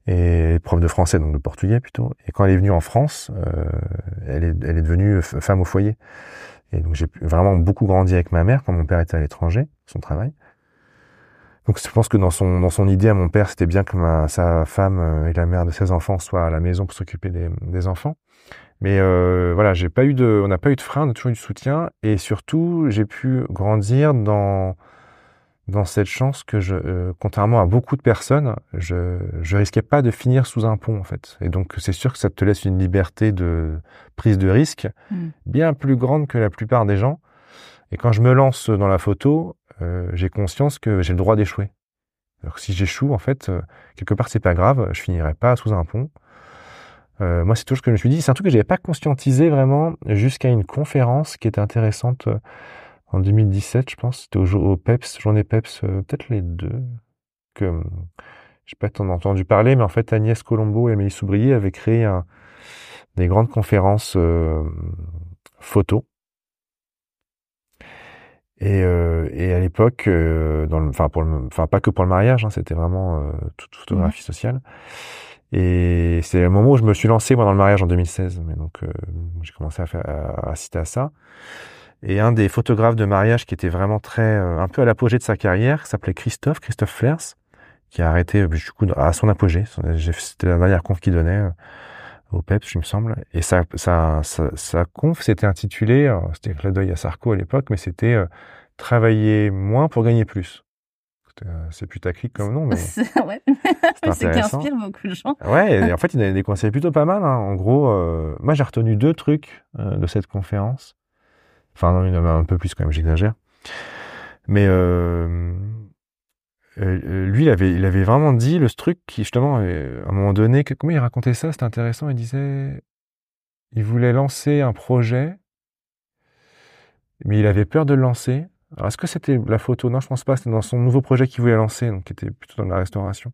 Speaker 2: et prof de français, donc de portugais plutôt. Et quand elle est venue en France, euh, elle, est, devenue femme au foyer. Et donc j'ai vraiment beaucoup grandi avec ma mère quand mon père était à l'étranger, son travail. Donc je pense que dans son dans son idée à mon père, c'était bien que sa femme euh, et la mère de ses enfants soient à la maison pour s'occuper des, des enfants. Mais euh, voilà, j'ai pas eu de, on n'a pas eu de frein, on a toujours eu du soutien, et surtout j'ai pu grandir dans dans cette chance que je, euh, contrairement à beaucoup de personnes, je je risquais pas de finir sous un pont en fait. Et donc c'est sûr que ça te laisse une liberté de prise de risque
Speaker 1: Mm.
Speaker 2: bien plus grande que la plupart des gens. Et quand je me lance dans la photo, euh, j'ai conscience que j'ai le droit d'échouer. Alors si j'échoue, en fait, euh, quelque part, c'est pas grave, je finirai pas sous un pont. Euh, moi, c'est toujours ce que je me suis dit. C'est un truc que j'avais pas conscientisé vraiment jusqu'à une conférence qui était intéressante en 2017, je pense. C'était au, PEPS, journée PEPS, euh, peut-être les deux. Que euh, je sais pas si t'en as entendu parler, mais en fait, Agnès Colombo et Amélie Soubrier avaient créé un, des grandes conférences euh, photo. Et, euh, et à l'époque, enfin pour le, enfin pas que pour le mariage, hein, c'était vraiment toute photographie sociale. Et c'est le moment où je me suis lancé moi dans le mariage en 2016. Mais donc j'ai commencé à, faire, à assister à ça. Et un des photographes de mariage qui était vraiment très, euh, un peu à l'apogée de sa carrière, qui s'appelait Christophe, Christophe Flers, qui a arrêté euh, du coup à son apogée. C'était la dernière conf qu'il donnait euh, au PEPS, il me semble. Et sa, sa, sa, sa conf s'était intitulée, c'était clin d'œil à Sarko à l'époque, mais c'était euh, travailler moins pour gagner plus. C'est putaclic comme nom, mais
Speaker 1: ouais.
Speaker 2: c'est
Speaker 1: C'est qui inspire beaucoup de gens.
Speaker 2: Ouais, et en fait, il a des conseils plutôt pas mal. hein. En gros, moi, j'ai retenu deux trucs de cette conférence. Enfin, non, il en avait un peu plus quand même, j'exagère. Mais euh, euh, lui, il avait, vraiment dit le truc qui, justement, euh, à un moment donné, que, comment il racontait ça C'était intéressant. Il disait, il voulait lancer un projet, mais il avait peur de le lancer. Alors, est-ce que c'était la photo? Non, je pense pas. C'était dans son nouveau projet qu'il voulait lancer, donc qui était plutôt dans la restauration.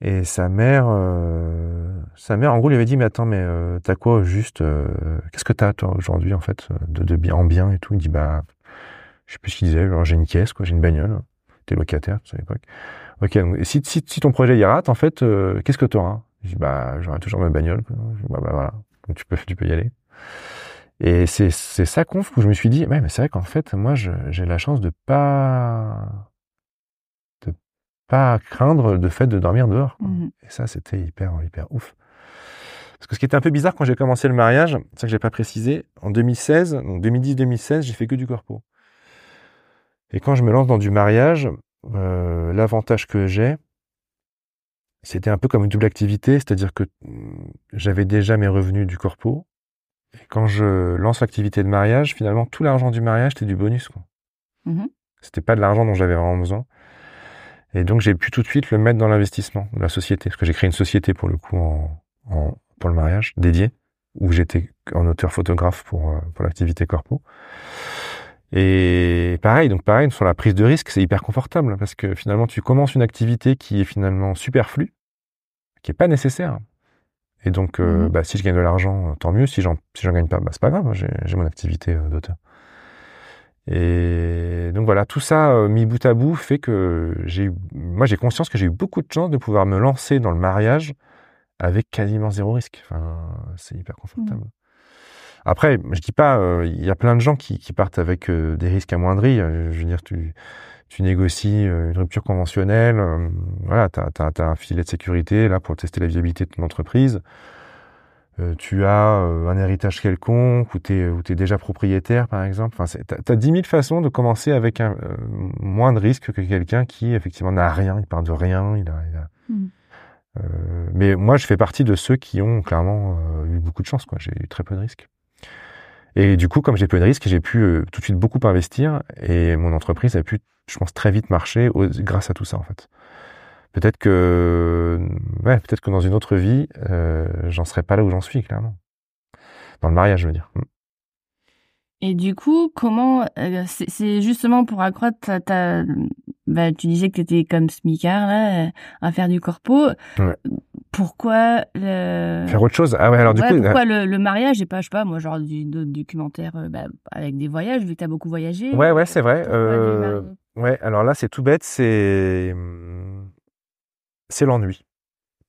Speaker 2: Et sa mère, euh, sa mère, en gros, lui avait dit, mais attends, mais euh, t'as quoi juste euh, Qu'est-ce que t'as toi aujourd'hui en fait de, de bien en bien et tout? Il dit, bah, je sais plus ce qu'il disait. Genre, j'ai une caisse, quoi, j'ai une bagnole. T'es locataire, à l'époque. Ok, donc si, si, si ton projet y rate, en fait, euh, qu'est-ce que t'auras? Je dis, bah, j'aurai toujours ma bagnole. Quoi. Bah, bah, voilà, donc tu peux, tu peux y aller. Et c'est c'est ça conf où je me suis dit, ouais, mais c'est vrai qu'en fait, moi, j'ai la chance de pas pas craindre le fait de dormir dehors.
Speaker 1: Mhm.
Speaker 2: Et ça, c'était hyper, hyper ouf. Parce que ce qui était un peu bizarre quand j'ai commencé le mariage, c'est ça que j'ai pas précisé, en 2016, donc 2010-2016, j'ai fait que du corpo. Et quand je me lance dans du mariage, euh, l'avantage que j'ai, c'était un peu comme une double activité, c'est-à-dire que hum, j'avais déjà mes revenus du corpo. Et quand je lance l'activité de mariage, finalement, tout l'argent du mariage, c'était du bonus. Quoi.
Speaker 1: Mhm.
Speaker 2: C'était pas de l'argent dont j'avais vraiment besoin. Et donc, j'ai pu tout de suite le mettre dans l'investissement de la société. Parce que j'ai créé une société, pour le coup, en, en- pour le mariage, dédiée, où j'étais en auteur photographe pour, euh, pour l'activité corpo. Et pareil, donc pareil, sur la prise de risque, c'est hyper confortable parce que finalement, tu commences une activité qui est finalement superflue, qui est pas nécessaire. Et donc, euh,
Speaker 1: Mhm.
Speaker 2: bah, si je gagne de l'argent, tant mieux. Si j'en si gagne pas, bah, c'est pas grave. J'ai j'ai mon activité euh, d'auteur. Et donc voilà, tout ça euh, mis bout à bout fait que j'ai eu, moi j'ai conscience que j'ai eu beaucoup de chance de pouvoir me lancer dans le mariage avec quasiment zéro risque. Enfin, c'est hyper confortable. Après, je dis pas, euh, il y a plein de gens qui, qui partent avec euh, des risques amoindris. Je veux dire, tu, tu négocies une rupture conventionnelle, voilà, tu as, un filet de sécurité là pour tester la viabilité de ton entreprise. Euh, tu as euh, un héritage quelconque ou tu es, déjà propriétaire, par exemple. Enfin, tu as 10 000 façons de commencer avec un, euh, moins de risques que quelqu'un qui, effectivement, n'a rien, il part de rien. Il a, il a... Euh, mais moi, je fais partie de ceux qui ont clairement euh, eu beaucoup de chance. J'ai eu très peu de risques. Et du coup, comme j'ai peu de risques, j'ai pu euh, tout de suite beaucoup investir et mon entreprise a pu, je pense, très vite marcher au- grâce à tout ça, en fait. Peut-être que, ouais, peut-être que dans une autre vie, euh, j'en serais pas là où j'en suis, clairement. Dans le mariage, je veux dire. Mm.
Speaker 1: Et du coup, comment euh, c'est justement pour accroître ta, ta- bah, tu disais que tu étais comme smicard là euh, à faire du corpo.
Speaker 2: Ouais.
Speaker 1: Pourquoi le
Speaker 2: Faire autre chose. Ah ouais, alors du
Speaker 1: Ouais,
Speaker 2: coup,
Speaker 1: pourquoi le, le mariage et pas je sais pas moi genre du d'autres documentaires euh, bah, avec des voyages vu que tu as beaucoup voyagé.
Speaker 2: ouais, ouais, c'est vrai. Ouais, alors là, c'est tout bête, c'est, c'est l'ennui.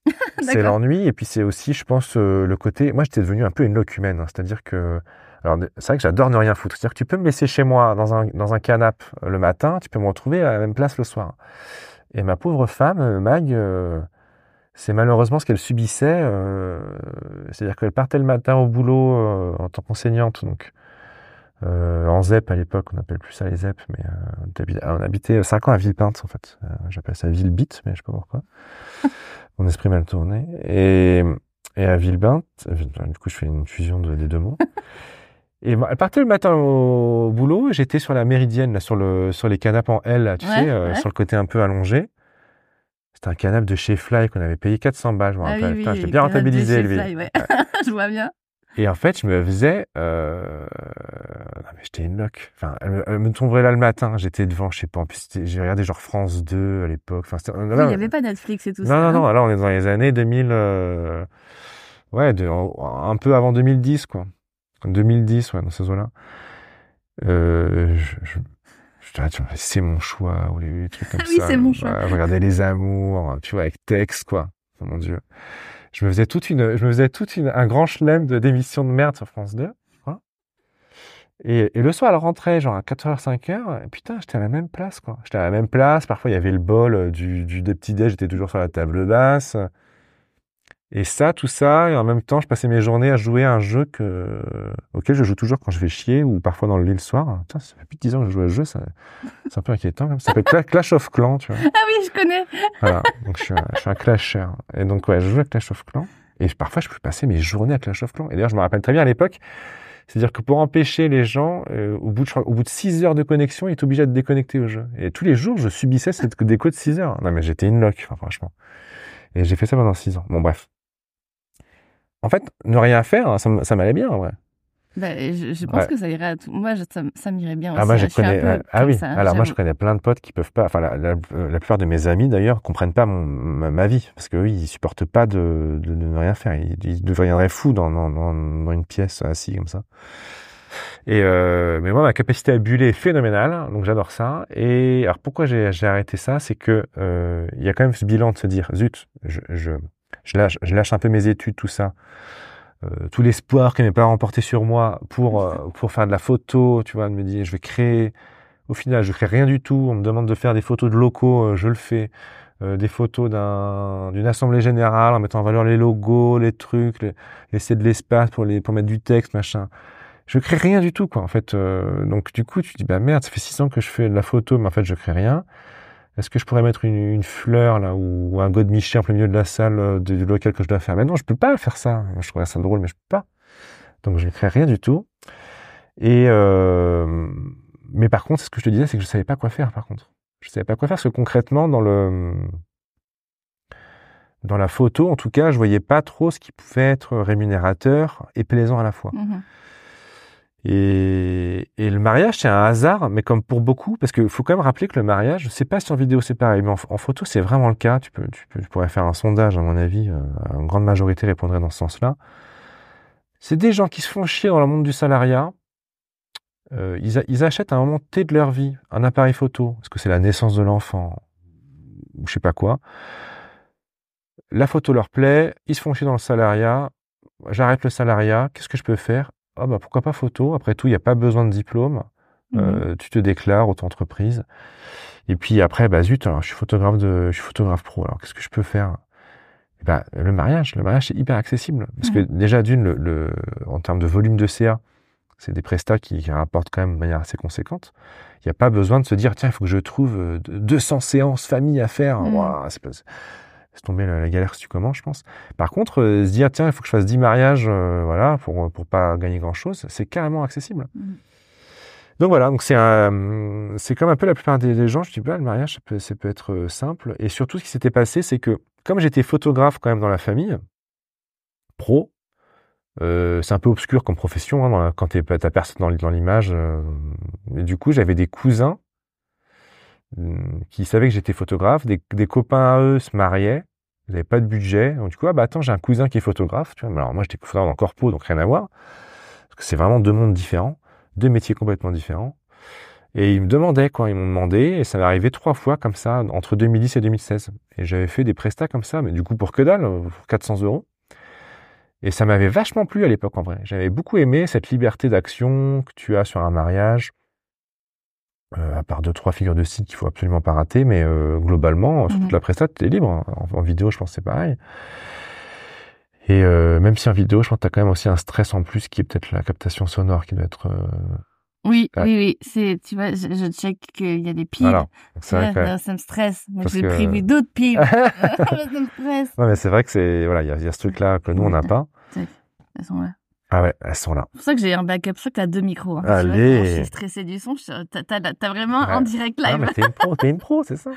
Speaker 2: c'est l'ennui et puis c'est aussi, je pense, euh, le côté. Moi, j'étais devenu un peu une loque humaine, hein. c'est-à-dire que Alors, c'est vrai que j'adore ne rien foutre. C'est-à-dire que tu peux me laisser chez moi dans un, dans un canapé le matin, tu peux me retrouver à la même place le soir. Et ma pauvre femme, Mag, c'est malheureusement ce qu'elle subissait. C'est-à-dire qu'elle partait le matin au boulot en tant qu'enseignante, donc euh, en ZEP à l'époque, on n'appelle plus ça les ZEP, mais euh, on habitait 5 ans à Villepinte en fait. Euh, j'appelle ça Villebite, mais je sais pas pourquoi. Mon esprit mal tourné. Et, et à Villepinte, du coup je fais une fusion de, des deux mots. Et elle partait le matin au boulot, j'étais sur la méridienne, là, sur, le, sur les canapes en L, là, tu sais, euh, sur le côté un peu allongé. C'était un canapé de chez Fly qu'on avait payé 400 balles, je me ah rappelle. Ah oui, oui, bien rentabilisé, lui.
Speaker 1: Ouais. je vois bien.
Speaker 2: Et en fait, je me faisais, euh... non mais j'étais une loque. Enfin, elle me, tomberait là le matin. J'étais devant, je sais pas. En plus, j'ai regardé genre France 2 à l'époque. Enfin,
Speaker 1: oui, il n'y avait pas Netflix et tout
Speaker 2: non,
Speaker 1: ça.
Speaker 2: Non, non, non. Alors, on est dans les années 2000. Euh... Ouais, de, un peu avant 2010, quoi. 2010, ouais, dans ces eaux-là. Euh, je, c'est mon choix ou les, trucs comme
Speaker 1: ça. Oui, c'est mon choix.
Speaker 2: Ouais, regarder les amours, tu vois, avec texte, quoi. Oh, mon Dieu je me faisais toute une, un grand chelem de d'émissions de merde sur France 2. Et, et, le soir, elle rentrait genre à 4h, 5h, et putain, j'étais à la même place, quoi. J'étais à la même place, parfois il y avait le bol euh, du, du des petits déj, j'étais toujours sur la table basse. Et ça, tout ça, et en même temps, je passais mes journées à jouer à un jeu que, auquel je joue toujours quand je vais chier ou parfois dans le lit le soir. Putain, ça fait plus de 10 ans que je joue à ce jeu, c'est un peu inquiétant. Ça s'appelle Clash of Clans, tu vois.
Speaker 1: Ah oui, je connais.
Speaker 2: Voilà, donc je suis un, je suis un clasher. Et donc, ouais, je joue à Clash of Clans. Et parfois, je peux passer mes journées à Clash of Clans. Et d'ailleurs, je me rappelle très bien à l'époque, c'est-à-dire que pour empêcher les gens, euh, au, bout de, au bout de 6 heures de connexion, ils étaient obligés de déconnecter au jeu. Et tous les jours, je subissais cette déco de 6 heures. Non, mais j'étais une enfin, franchement. Et j'ai fait ça pendant 6 ans. Bon, bref. En fait, ne rien faire, ça, ça m'allait bien, en vrai.
Speaker 1: Bah, je, je, pense que ça irait à tout. Moi, ça, ça m'irait bien
Speaker 2: ah. Moi, je connais, ah oui. Alors moi, je connais plein de potes qui peuvent pas. Enfin, la, la, la plupart de mes amis d'ailleurs comprennent pas mon, ma, ma, vie parce que eux, ils supportent pas de, de, de ne rien faire. Ils, ils deviendraient fous dans, dans, dans, dans, une pièce assis comme ça. Et euh, mais moi, ma capacité à buller est phénoménale, donc j'adore ça. Et alors pourquoi j'ai arrêté ça, c'est que euh, il y a quand même ce bilan de se dire, zut, je, je, je lâche, je lâche un peu mes études, tout ça. Euh, tout l'espoir que mes parents portaient sur moi pour euh, pour faire de la photo, tu vois, de me dire je vais créer. Au final, je crée rien du tout. On me demande de faire des photos de locaux, euh, je le fais. des photos d'un d'une assemblée générale en mettant en valeur les logos, les trucs, les, laisser de l'espace pour les pour mettre du texte, machin. Je crée rien du tout, quoi. En fait, donc du coup, tu dis bah merde, ça fait six ans que je fais de la photo, mais en fait, je crée rien. Est-ce que je pourrais mettre une, fleur là ou, un godemiché en plein milieu de la salle euh, du local que je dois faire? Mais non, je peux pas faire ça. Je trouverais ça drôle, mais je peux pas. Donc je crée rien du tout. Et euh, mais par contre, ce que je te disais, c'est que je savais pas quoi faire. Par contre, je savais pas quoi faire parce que concrètement, dans le dans la photo, en tout cas, je voyais pas trop ce qui pouvait être rémunérateur et plaisant à la fois. Mmh et, le mariage, c'est un hasard, mais comme pour beaucoup, parce qu'il faut quand même rappeler que le mariage, sais pas en vidéo c'est pareil, mais en, photo c'est vraiment le cas. Tu, peux, tu, peux, pourrais faire un sondage, à mon avis, euh, une grande majorité répondrait dans ce sens-là. C'est des gens qui se font chier dans le monde du salariat. Euh, ils, ils, achètent à un moment T de leur vie un appareil photo, parce que c'est la naissance de l'enfant, ou je sais pas quoi. La photo leur plaît, ils se font chier dans le salariat. J'arrête le salariat, qu'est-ce que je peux faire? Ah bah pourquoi pas photo Après tout, il n'y a pas besoin de diplôme. Mmh euh, tu te déclares auto-entreprise. Et puis après, bah zut, alors je suis photographe de, je suis photographe pro. Alors qu'est-ce que je peux faire? Bah, le mariage, le mariage c'est hyper accessible parce que déjà d'une, le, le, en termes de volume de CA, c'est des prestats qui, qui, rapportent quand même de manière assez conséquente. Il n'y a pas besoin de se dire tiens, il faut que je trouve 200 euh, séances famille à faire. Mmh. c'est pas, c'est tomber la, galère si tu commences, je pense. Par contre, euh, se dire, tiens, il faut que je fasse 10 mariages, euh, voilà, pour, pour pas gagner grand chose, c'est carrément accessible. Mmh. Donc voilà, donc c'est c'est comme un peu la plupart des, gens, je dis, bah, le mariage, ça peut, ça peut être euh, simple. Et surtout, ce qui s'était passé, c'est que, comme j'étais photographe quand même dans la famille, pro, euh, c'est un peu obscur comme profession hein, quand tu t'as personne dans, dans l'image. et du coup, j'avais des cousins qui savaient que j'étais photographe, des, des, copains à eux se mariaient, ils n'avaient pas de budget, donc du coup, ah bah attends, j'ai un cousin qui est photographe, tu vois, alors moi j'étais photographe en corpo, donc rien à voir, parce que c'est vraiment deux mondes différents, deux métiers complètement différents, et ils me demandaient, quoi, ils m'ont demandé, et ça m'est arrivé trois fois comme ça, entre 2010 et 2016, et j'avais fait des prestats comme ça, mais du coup pour que dalle, pour 400 euros, Et ça m'avait vachement plu à l'époque en vrai. J'avais beaucoup aimé cette liberté d'action que tu as sur un mariage. Euh, à part deux trois figures de style qu'il faut absolument pas rater, mais euh, globalement sur toute
Speaker 1: Mhm.
Speaker 2: la prestation, tu es libre. hein. En, en vidéo, je pense c'est pareil. Et euh, même si en vidéo, je pense que tu as quand même aussi un stress en plus qui est peut-être la captation sonore qui doit être euh,
Speaker 1: Oui,
Speaker 2: Ouais.
Speaker 1: oui, oui. C'est, tu vois, je, je check qu'il y a des piles.
Speaker 2: C'est vrai
Speaker 1: Ouais, non, ça me stresse. Moi, je vais
Speaker 2: que-
Speaker 1: priver d'autres piles. ça me stresse.
Speaker 2: Ouais, mais c'est vrai que c'est voilà, il y, a- il y a ce truc-là que nous on n'a pas.
Speaker 1: Elles sont là.
Speaker 2: Ah ouais, elles sont là.
Speaker 1: C'est pour ça que j'ai un backup. C'est pour ça que t'as deux micros. Hein. Vois,
Speaker 2: Allez.
Speaker 1: je suis stressée du son, t'as, vraiment
Speaker 2: Ouais.
Speaker 1: en direct
Speaker 2: Ah,
Speaker 1: live.
Speaker 2: mais t'es une pro, t'es une pro, c'est ça.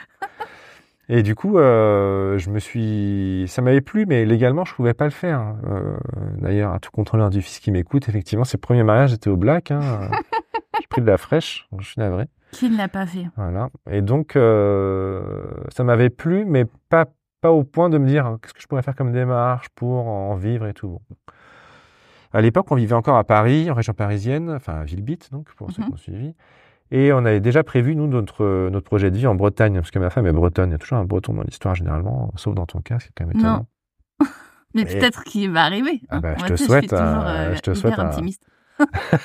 Speaker 2: Et du coup, euh, je me suis, ça m'avait plu, mais légalement, je pouvais pas le faire. hein. Euh, D'ailleurs, à tout contrôleur du fils qui m'écoute, effectivement, c'est le premier mariage, j'étais au black. Hein. J'ai pris de la fraîche, je suis navré.
Speaker 1: Qui ne l'a pas fait
Speaker 2: Voilà. Et donc, euh, ça m'avait plu, mais pas pas au point de me dire hein, qu'est-ce que je pourrais faire comme démarche pour en vivre et tout. Bon. À l'époque, on vivait encore à Paris, en région parisienne, enfin à Villebitte, donc pour ceux
Speaker 1: Mhm.
Speaker 2: qui ont suivi. Et on avait déjà prévu, nous, notre, notre projet de vie en Bretagne, parce que ma femme est bretonne. Il y a toujours un breton dans l'histoire, généralement, sauf dans ton cas, c'est quand même étonnant.
Speaker 1: Mais
Speaker 2: Et-
Speaker 1: peut-être qu'il va arriver.
Speaker 2: Ah
Speaker 1: hein.
Speaker 2: bah, je te souhaite, euh,
Speaker 1: euh,
Speaker 2: je te souhaite un-
Speaker 1: optimiste.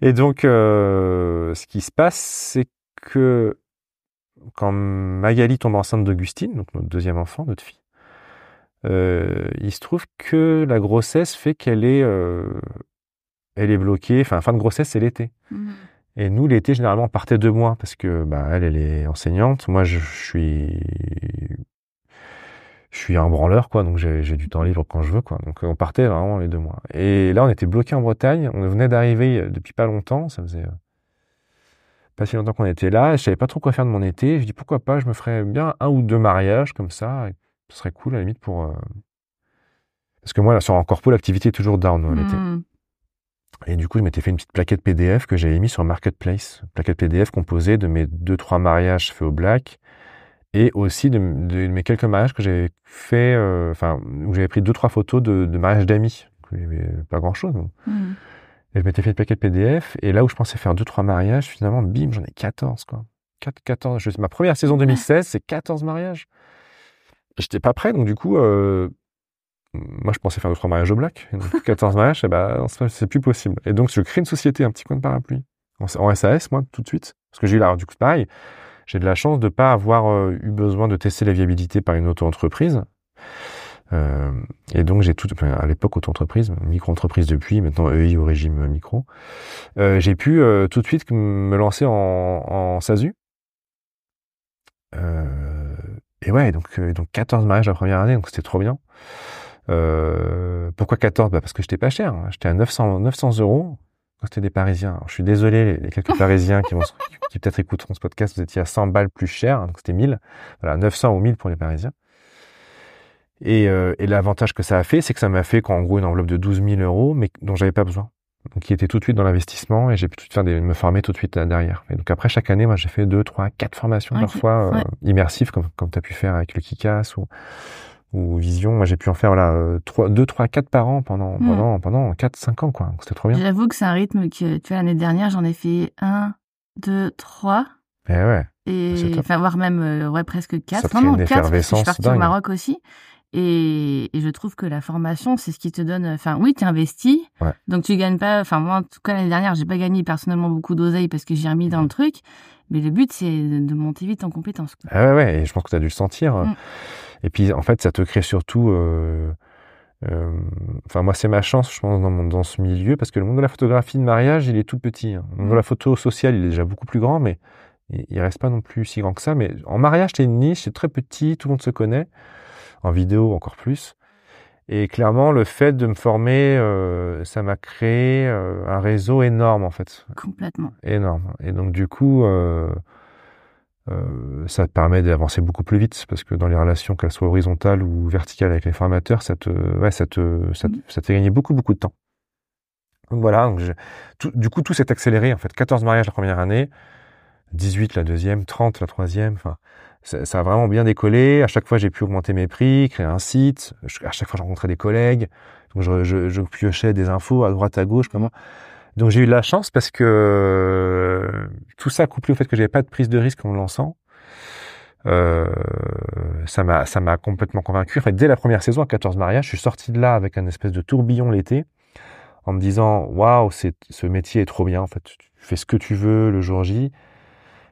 Speaker 2: Et donc, euh, ce qui se passe, c'est que quand Magali tombe enceinte d'Augustine, donc notre deuxième enfant, notre fille, euh, il se trouve que la grossesse fait qu'elle est, euh, elle est bloquée. Enfin, fin de grossesse, c'est l'été.
Speaker 1: Mhm.
Speaker 2: Et nous, l'été, généralement, on partait deux mois parce que bah, elle, elle est enseignante. Moi, je, je suis, je suis un branleur, quoi. Donc, j'ai du temps libre quand je veux, quoi. Donc, on partait vraiment les deux mois. Et là, on était bloqué en Bretagne. On venait d'arriver euh, depuis pas longtemps. Ça faisait pas si longtemps qu'on était là. Je savais pas trop quoi faire de mon été. Je dis pourquoi pas, je me ferais bien un ou deux mariages comme ça. Ce serait cool à la limite pour. euh, Parce que moi, là, sur en corpo, l'activité est toujours down euh, l'été.
Speaker 1: Mhm.
Speaker 2: Et du coup, je m'étais fait une petite plaquette PDF que j'avais mis sur Marketplace. Plaquette PDF composée de mes deux, trois mariages faits au black et aussi de, de mes quelques mariages que j'avais fait, euh, enfin, où j'avais pris deux, trois photos de, de mariages d'amis. Il y avait pas grand chose.
Speaker 1: Mhm.
Speaker 2: Et je m'étais fait une plaquette PDF. Et là où je pensais faire deux, trois mariages, finalement, bim, j'en ai 14, quoi. 4, 14. Je, ma première saison 2016, c'est 14 mariages. J'étais pas prêt, donc du coup, euh, moi, je pensais faire deux, trois mariages au black. Et donc, 14 mariages, eh ben, c'est plus possible. Et donc, je crée une société, un petit coin de parapluie. En, SAS, moi, tout de suite. Parce que j'ai eu là, du coup, pareil. J'ai de la chance de pas avoir euh, eu besoin de tester la viabilité par une auto-entreprise. Euh, et donc, j'ai tout, à l'époque, auto-entreprise, micro-entreprise depuis, maintenant EI au régime micro. Euh, j'ai pu tout de suite me lancer en, en SASU. Euh, et ouais, donc, euh, donc 14 mariages la première année, donc c'était trop bien. Euh, pourquoi 14 bah Parce que j'étais pas cher. hein. J'étais à 900, 900 euros quand c'était des Parisiens. Alors, je suis désolé, les, quelques Parisiens qui, vont, se- qui peut-être écouteront ce podcast, vous étiez à 100 balles plus cher, hein, donc c'était 1000. Voilà, 900 ou 1000 pour les Parisiens. Et, euh, et l'avantage que ça a fait, c'est que ça m'a fait qu'en gros une enveloppe de 12 000 euros, mais dont j'avais pas besoin. Donc qui était tout de suite dans l'investissement et j'ai pu tout de suite faire des, me former tout de suite euh, derrière. Et donc après chaque année, moi j'ai fait deux, trois, quatre formations
Speaker 1: Ok,
Speaker 2: parfois euh,
Speaker 1: ouais.
Speaker 2: immersives comme comme tu as pu faire avec le Kikas ou ou Vision. Moi j'ai pu en faire voilà euh, trois, deux, trois, quatre par an pendant
Speaker 1: Hmm.
Speaker 2: pendant pendant quatre, cinq ans quoi. Donc c'était trop bien.
Speaker 1: J'avoue que c'est un rythme que, tu vois, l'année dernière, j'en ai fait un, deux, trois.
Speaker 2: Et ouais.
Speaker 1: Et, enfin, voire même, euh, ouais, presque quatre.
Speaker 2: Ça crée
Speaker 1: Non, non, quatre, parce que Je suis partie au. Maroc aussi. Et, et je trouve que la formation, c'est ce qui te donne, enfin, oui, tu investis.
Speaker 2: Ouais.
Speaker 1: Donc, tu gagnes pas, enfin, moi, en tout cas, l'année dernière, j'ai pas gagné personnellement beaucoup d'oseille parce que j'ai remis dans le truc. Mais le but, c'est de de monter vite en compétence. quoi.
Speaker 2: Ah ouais, ouais, et je pense que tu as dû le sentir.
Speaker 1: Mm.
Speaker 2: Et puis, en fait, ça te crée surtout... euh, euh, Enfin, moi, c'est ma chance, je pense, dans, mon, dans ce milieu, parce que le monde de la photographie de mariage, il est tout petit. hein. Le monde de la photo sociale, il est déjà beaucoup plus grand, mais il, il reste pas non plus si grand que ça. Mais en mariage, c'est une niche, c'est très petit, tout le monde se connaît. En vidéo, encore plus. Et clairement, le fait de me former, euh, ça m'a créé euh, un réseau énorme, en fait
Speaker 1: Complètement.
Speaker 2: énorme. Et donc du coup, euh, ça te permet d'avancer beaucoup plus vite parce que dans les relations, qu'elles soient horizontales ou verticales avec les formateurs, ça te, ouais, ça te, ça, te-
Speaker 1: Mhm.
Speaker 2: ça te fait gagner beaucoup beaucoup de temps. Donc voilà. Donc je- tout- du coup, tout s'est accéléré. En fait, 14 mariages la première année, 18 la deuxième, 30 la troisième. Enfin, ça, ça a vraiment bien décollé. À chaque fois, j'ai pu augmenter mes prix, créer un site. À chaque fois, je rencontrais des collègues. Donc je, je, je piochais des infos à droite à gauche. Comment donc j'ai eu de la chance parce que euh, tout ça couplé au fait que j'avais pas de prise de risque en me lançant, Euh, ça m'a ça m'a complètement convaincu. En fait, dès la première saison à 14 mariages, je suis sorti de là avec un espèce de tourbillon l'été en me disant waouh, c'est ce métier est trop bien en fait. Tu fais ce que tu veux le jour J.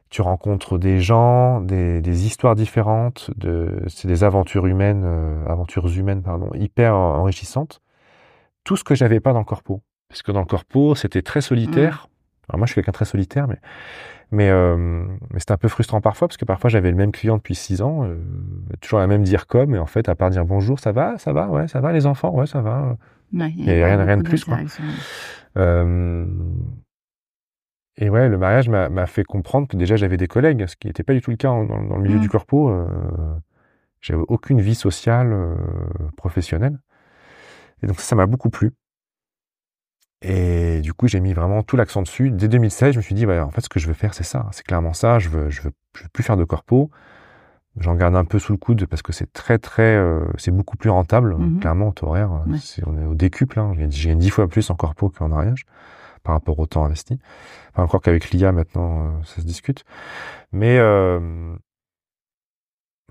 Speaker 2: Tu rencontres des gens, des, des histoires différentes, de, c'est des aventures humaines, euh, aventures humaines pardon, hyper enrichissantes. Tout ce que j'avais pas dans le corpo, parce que dans le corpo c'était très solitaire. Alors moi je suis quelqu'un très solitaire, mais mais, euh, mais c'était un peu frustrant parfois parce que parfois j'avais le même client depuis six ans, euh, toujours la même dire comme, et en fait à part dire bonjour, ça va, ça va, ouais, ça va les enfants, ouais, ça va.
Speaker 1: Ouais,
Speaker 2: Il y a rien, rien de plus quoi. Et ouais, le mariage m'a fait comprendre que déjà j'avais des collègues, ce qui n'était pas du tout le cas en- dans, dans le milieu
Speaker 1: Mm.
Speaker 2: du corpo. Euh, j'avais aucune vie sociale, euh, professionnelle. Et donc ça, ça m'a beaucoup plu. Et du coup, j'ai mis vraiment tout l'accent dessus. Dès 2016, je me suis dit, ouais, en fait, ce que je veux faire, c'est ça. C'est clairement ça. Je veux, je veux, je veux plus faire de corpo. J'en garde un peu sous le coude parce que c'est très, très, euh, c'est beaucoup plus rentable.
Speaker 1: Mhm.
Speaker 2: Clairement, au taux horaire, euh,
Speaker 1: Ouais.
Speaker 2: on est au décuple. Hein. J'ai- J'ai dix fois plus en corpo qu'en mariage par rapport au temps investi. Encore qu'avec l'IA maintenant, euh, ça se discute. Mais, euh,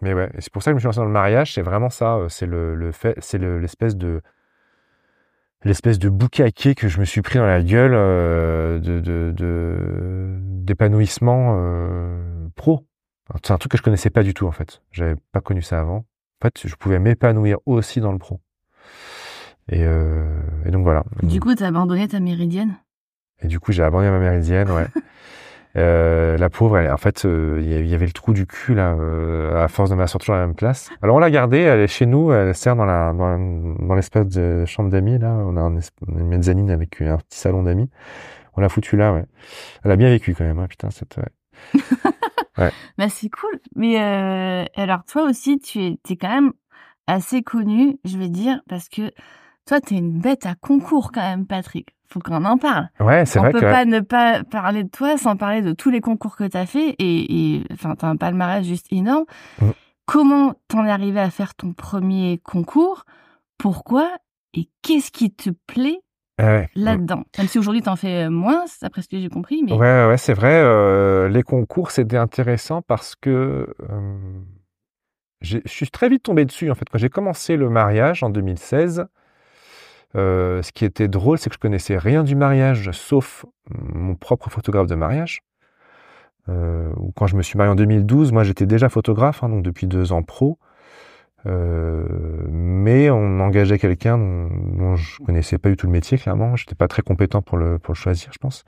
Speaker 2: mais ouais, c'est pour ça que je me suis lancé dans le mariage. C'est vraiment ça. euh, C'est le, fait, c'est le- l'espèce de, l'espèce de quai que je me suis pris dans la gueule de, d'épanouissement pro. C'est un truc que je connaissais pas du tout en fait. J'avais pas connu ça avant. En fait, je pouvais m'épanouir aussi dans le pro. Et, et donc voilà.
Speaker 1: Du coup, t'as abandonné ta méridienne?
Speaker 2: Et du coup, j'ai abandonné ma méridienne, ouais. Euh, la pauvre, elle, en fait, euh, il y avait le trou du cul là, euh, à force de m'asseoir toujours à la même place. Alors on l'a gardée, elle est chez nous, elle sert dans la dans, dans l'espace de chambre d'amis là. On a un une mezzanine avec un petit salon d'amis. On l'a foutue là, ouais. Elle a bien vécu quand même, hein, putain, cette. ouais.
Speaker 1: Bah c'est cool. Mais euh, alors toi aussi, tu es, t'es quand même assez connu, je vais dire, parce que toi, t'es une bête à concours quand même, Patrick. Faut qu'on en parle.
Speaker 2: Ouais, c'est
Speaker 1: On
Speaker 2: vrai
Speaker 1: peut
Speaker 2: que.
Speaker 1: pas ne pas parler de toi sans parler de tous les concours que t'as fait et, enfin t'as un palmarès juste énorme.
Speaker 2: Mm.
Speaker 1: Comment t'en es arrivé à faire ton premier concours? Pourquoi? Et qu'est-ce qui te plaît
Speaker 2: Ah ouais.
Speaker 1: là-dedans? Même si aujourd'hui t'en fais moins, après ce que j'ai compris, mais
Speaker 2: Ouais, ouais, c'est vrai. euh, les concours, c'était intéressant parce que euh, je suis très vite tombé dessus. En fait, quand j'ai commencé le mariage en 2016, euh, ce qui était drôle, c'est que je connaissais rien du mariage, sauf mon propre photographe de mariage. Euh, quand je me suis marié en 2012, moi j'étais déjà photographe, hein, donc depuis deux ans pro. Euh, mais on engageait quelqu'un dont, dont je connaissais pas du tout le métier, clairement. J'étais pas très compétent pour le choisir, je pense.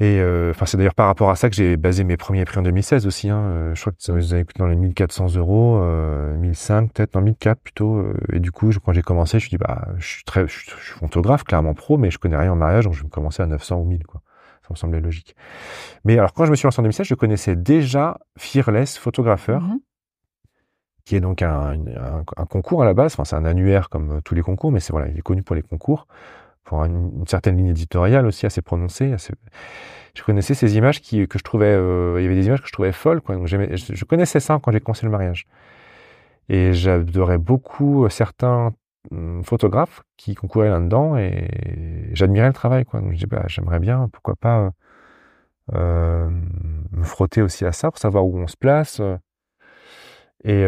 Speaker 2: Et euh, enfin, c'est d'ailleurs par rapport à ça que j'ai basé mes premiers prix en 2016 aussi. Hein. Euh, Je crois que ça vous avez coûté dans les 1400 euros, euh, 1005 peut-être, non 1004 plutôt. euh, Et du coup, je- quand j'ai commencé, je me suis dit, bah, je suis très, je suis, je suis photographe, clairement pro, mais je connais rien en mariage, donc je vais commencer à 900 ou 1000, quoi. Ça me semblait logique. Mais alors, quand je me suis lancé en 2016, je connaissais déjà Fearless Photographeur,
Speaker 1: Mhm.
Speaker 2: qui est donc un, un, un concours à la base. Enfin, c'est un annuaire comme tous les concours, mais c'est voilà, il est connu pour les concours, pour une, certaine ligne éditoriale aussi assez prononcée. Je connaissais ces images qui, que je trouvais, euh, il y avait des images que je trouvais folles. Je, connaissais ça quand j'ai commencé le mariage, et j'adorais beaucoup euh, certains hum, photographes qui concouraient là-dedans, et j'admirais le travail. Donc je dis, bah, j'aimerais bien, pourquoi pas. euh, me frotter aussi à ça pour savoir où on se place. et,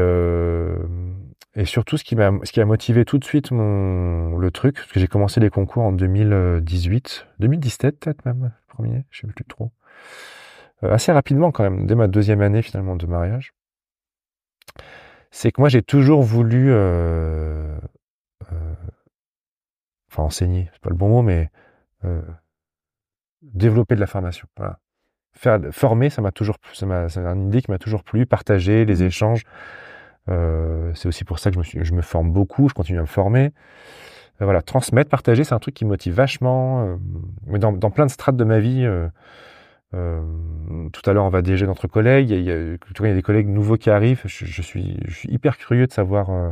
Speaker 2: et surtout, ce qui m'a ce qui a motivé tout de suite mon, le truc, parce que j'ai commencé les concours en 2018, 2017 peut-être même, le premier, je sais plus trop. Euh, assez rapidement quand même, dès ma deuxième année finalement de mariage. C'est que moi j'ai toujours voulu, euh, euh, enfin enseigner, c'est pas le bon mot, mais développer de la formation. Voilà faire former ça m'a toujours plu ça m'a c'est une idée qui m'a toujours plu partager les échanges euh, c'est aussi pour ça que je me suis je me forme beaucoup je continue à me former Euh, voilà transmettre partager c'est un truc qui me motive vachement euh, mais dans, dans plein de strates de ma vie euh, euh, tout à l'heure on va déjeuner entre collègues il y a, il y a, il y a des collègues nouveaux qui arrivent je, je suis je suis hyper curieux de savoir euh,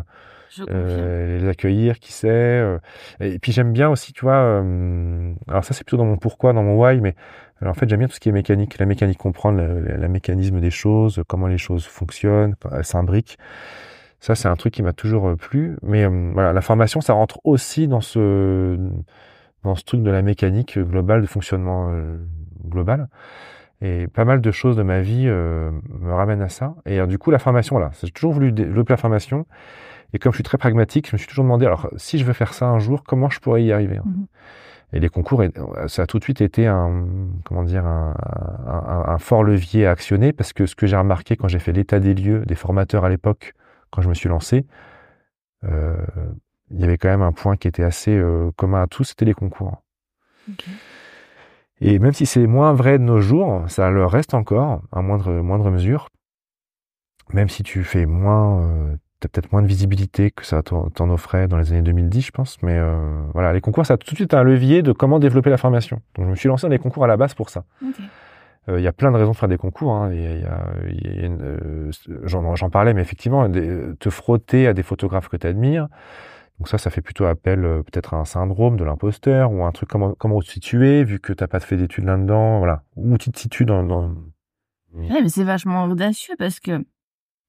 Speaker 2: euh, les accueillir, qui sait. euh. et puis j'aime bien aussi, tu vois. euh, alors ça c'est plutôt dans mon pourquoi, dans mon why, mais alors, en fait j'aime bien tout ce qui est mécanique, la mécanique, comprendre le, mécanisme des choses, comment les choses fonctionnent, elles s'imbriquent. Ça c'est un truc qui m'a toujours euh, plu. Mais euh, voilà, la formation ça rentre aussi dans ce dans ce truc de la mécanique globale, de fonctionnement euh, global. Et pas mal de choses de ma vie euh, me ramènent à ça. Et du coup, la formation, voilà, j'ai toujours voulu développer la formation. Et comme je suis très pragmatique, je me suis toujours demandé, alors si je veux faire ça un jour, comment je pourrais y arriver mmh Et les concours, ça a tout de suite été un, comment dire, un, un, fort levier à actionner parce que ce que j'ai remarqué quand j'ai fait l'état des lieux des formateurs à l'époque, quand je me suis lancé, euh, il y avait quand même un point qui était assez euh, commun à tous, c'était les concours. Et même si c'est moins vrai de nos jours, ça le reste encore, à moindre, moindre mesure. Même si tu fais moins, euh, as peut-être moins de visibilité que ça t'en offrait dans les années 2010, je pense. Mais euh, voilà, les concours, ça a tout de suite un levier de comment développer la formation. Donc je me suis lancé dans les concours à la base pour ça. Il y a plein de raisons de faire des concours. Hein. J'en parlais, mais effectivement, te frotter à des photographes que tu admires, donc ça, ça fait plutôt appel euh, peut-être à un syndrome de l'imposteur ou un truc comment comment te situer vu que t'as pas fait d'études là-dedans, voilà. Où tu te situes dans. dans...
Speaker 1: Ouais, mais c'est vachement audacieux parce que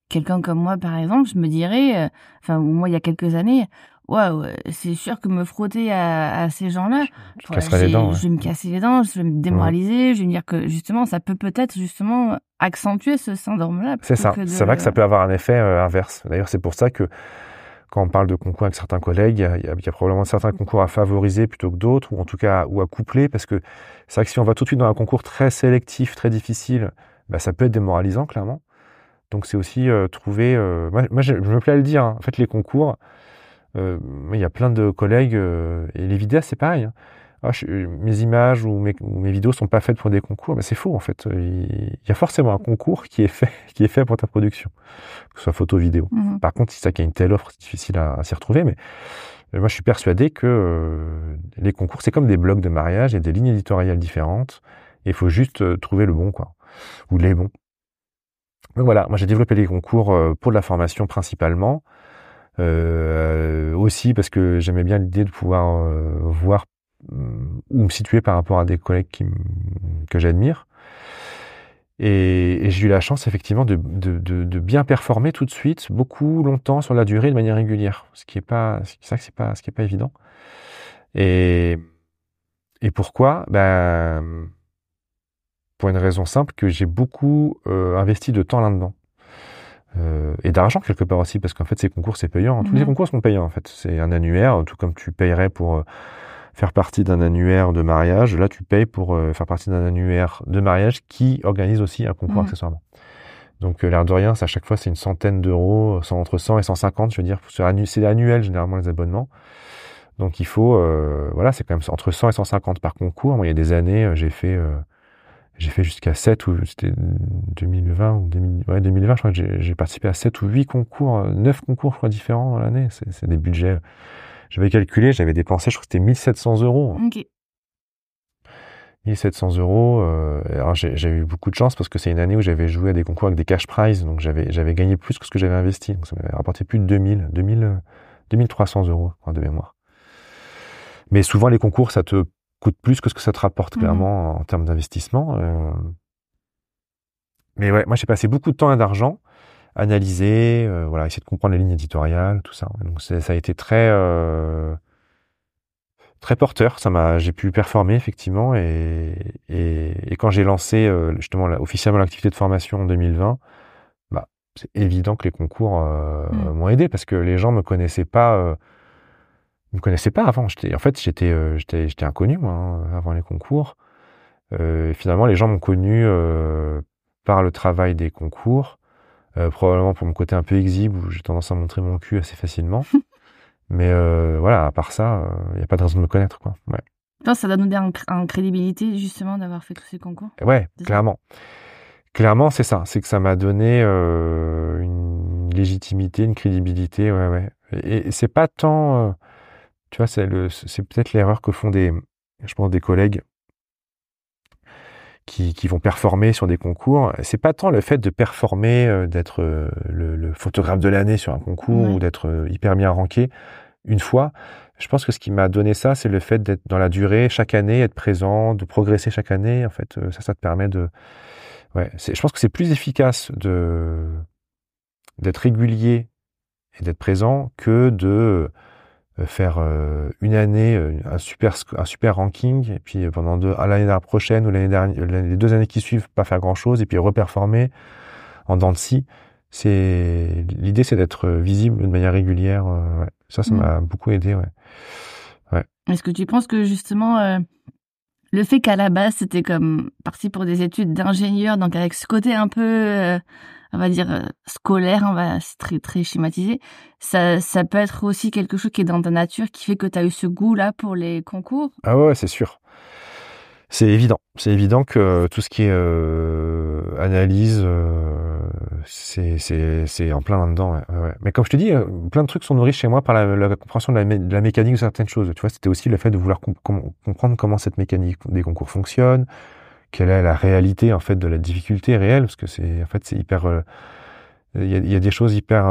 Speaker 1: quelqu'un comme moi, par exemple, je me dirais, euh, enfin moi il y a quelques années, waouh, c'est sûr que me frotter à, à ces gens-là,
Speaker 2: je vais
Speaker 1: me casser les dents, je vais me démoraliser, je vais me dire que justement ça peut peut-être justement accentuer ce syndrome-là.
Speaker 2: C'est ça. C'est vrai que ça peut avoir un effet euh, inverse. D'ailleurs, c'est pour ça que quand on parle de concours avec certains collègues, il y, a, probablement certains concours à favoriser plutôt que d'autres, ou en tout cas ou à coupler, parce que c'est vrai que si on va tout de suite dans un concours très sélectif, très difficile, bah, ça peut être démoralisant, clairement. Donc c'est aussi euh, trouver... Euh, moi, je, me plais à le dire, hein. en fait les concours, euh, il y a plein de collègues, et les vidéos c'est pareil. Hein. Ah, mes images ou mes, ou mes, vidéos sont pas faites pour des concours, mais c'est faux en fait. Il y a forcément un concours qui est fait, qui est fait pour ta production, que ce soit photo, vidéo. Mmh Par contre, si ça a une telle offre, c'est difficile à, s'y retrouver. Mais moi, je suis persuadé que euh, les concours, c'est comme des blogs de mariage, il y a des lignes éditoriales différentes, et il faut juste euh, trouver le bon, quoi, ou les bons. Donc voilà, moi j'ai développé les concours euh, pour de la formation principalement. aussi parce que j'aimais bien l'idée de pouvoir voir ou me situer par rapport à des collègues que j'admire. Et, j'ai eu la chance effectivement de, de, bien performer tout de suite, beaucoup longtemps sur la durée de manière régulière, ce qui est pas, ça que c'est pas, ce qui est pas évident. Et, et pourquoi? Ben pour une raison simple que j'ai beaucoup euh, investi de temps là-dedans. Euh, et d'argent quelque part aussi, parce qu'en fait ces concours c'est payant. Tous les concours sont payants en fait. C'est un annuaire, tout comme tu payerais pour euh, faire partie d'un annuaire de mariage. Là, tu payes pour faire partie d'un annuaire de mariage qui organise aussi un concours mmh. accessoirement. Donc, l'air de rien, à chaque fois, c'est une centaine d'euros, entre 100 et 150, je veux dire. C'est annuel, généralement, les abonnements. Donc, il faut, euh, voilà, c'est quand même entre 100 et 150 par concours. Moi, il y a des années, j'ai fait, j'ai fait jusqu'à 7 ou c'était 2020 ou 2020, je crois que j'ai participé à 7 ou 8 concours, 9 concours, je crois, différents dans l'année. C'est des budgets j'avais calculé, j'avais dépensé, je crois que c'était 1700 euros. Ok. 1700 euros. Euh, alors j'ai eu beaucoup de chance parce que c'est une année où j'avais joué à des concours avec des cash prizes, donc j'avais j'avais gagné plus que ce que j'avais investi. Donc ça m'avait rapporté plus de 2000, 2000, 2300 euros de mémoire. Mais souvent les concours, ça te coûte plus que ce que ça te rapporte mmh. clairement en termes d'investissement. Euh. Mais ouais, moi j'ai passé beaucoup de temps et d'argent analyser, euh, voilà, essayer de comprendre les lignes éditoriales, tout ça. Donc ça a été très euh, très porteur. Ça m'a, j'ai pu performer effectivement et et, et quand j'ai lancé justement officiellement l'activité de formation en 2020, bah c'est évident que les concours mmh. m'ont aidé parce que les gens me connaissaient pas me connaissaient pas avant. J'étais, en fait, j'étais, j'étais, j'étais inconnu moi hein, avant les concours. Euh, finalement, les gens m'ont connu euh, par le travail des concours, euh, probablement pour mon côté un peu exhibe où j'ai tendance à montrer mon cul assez facilement. Mais euh, voilà, à part ça, il euh, n'y a pas de raison de me connaître. Quoi. Ouais.
Speaker 1: Ça doit nous donner en, crédibilité justement d'avoir fait tous ces concours.
Speaker 2: Ouais, clairement. Clairement, c'est ça. C'est que ça m'a donné euh, une légitimité, une crédibilité. Ouais, ouais. Et, c'est pas tant, tu vois, c'est le, c'est peut-être l'erreur que font des, je pense, des collègues qui, qui, vont performer sur des concours, c'est pas tant le fait de performer, euh, d'être euh, le, photographe de l'année sur un concours ou d'être euh, hyper bien ranké une fois. Je pense que ce qui m'a donné ça, c'est le fait d'être dans la durée, chaque année, être présent, de progresser chaque année. En fait, ça, ça te permet de. Ouais, je pense que c'est plus efficace de d'être régulier et d'être présent que de faire une année un super un super ranking et puis pendant deux l'année prochaine ou l'année dernière les deux années qui suivent pas faire grand chose et puis reperformer en dents de scie c'est l'idée c'est d'être visible de manière régulière ouais. ça ça mmh. m'a beaucoup aidé ouais ouais
Speaker 1: est-ce que tu penses que justement le fait qu'à la base c'était comme parti pour des études d'ingénieur, donc avec ce côté un peu, euh, on va dire euh, scolaire, on va c'est très très schématisé, ça ça peut être aussi quelque chose qui est dans ta nature qui fait que tu as eu ce goût là pour les concours?
Speaker 2: Ah ouais, c'est sûr. C'est évident. C'est évident que tout ce qui est euh, analyse, euh, c'est en plein là-dedans. Mais comme je te dis, euh, plein de trucs sont nourris chez moi par la, compréhension de la, mécanique de certaines choses. Tu vois, c'était aussi le fait de vouloir comprendre comment cette mécanique des concours fonctionne, quelle est la réalité en fait de la difficulté réelle, parce que c'est en fait c'est hyper. Euh, il y, a, des choses hyper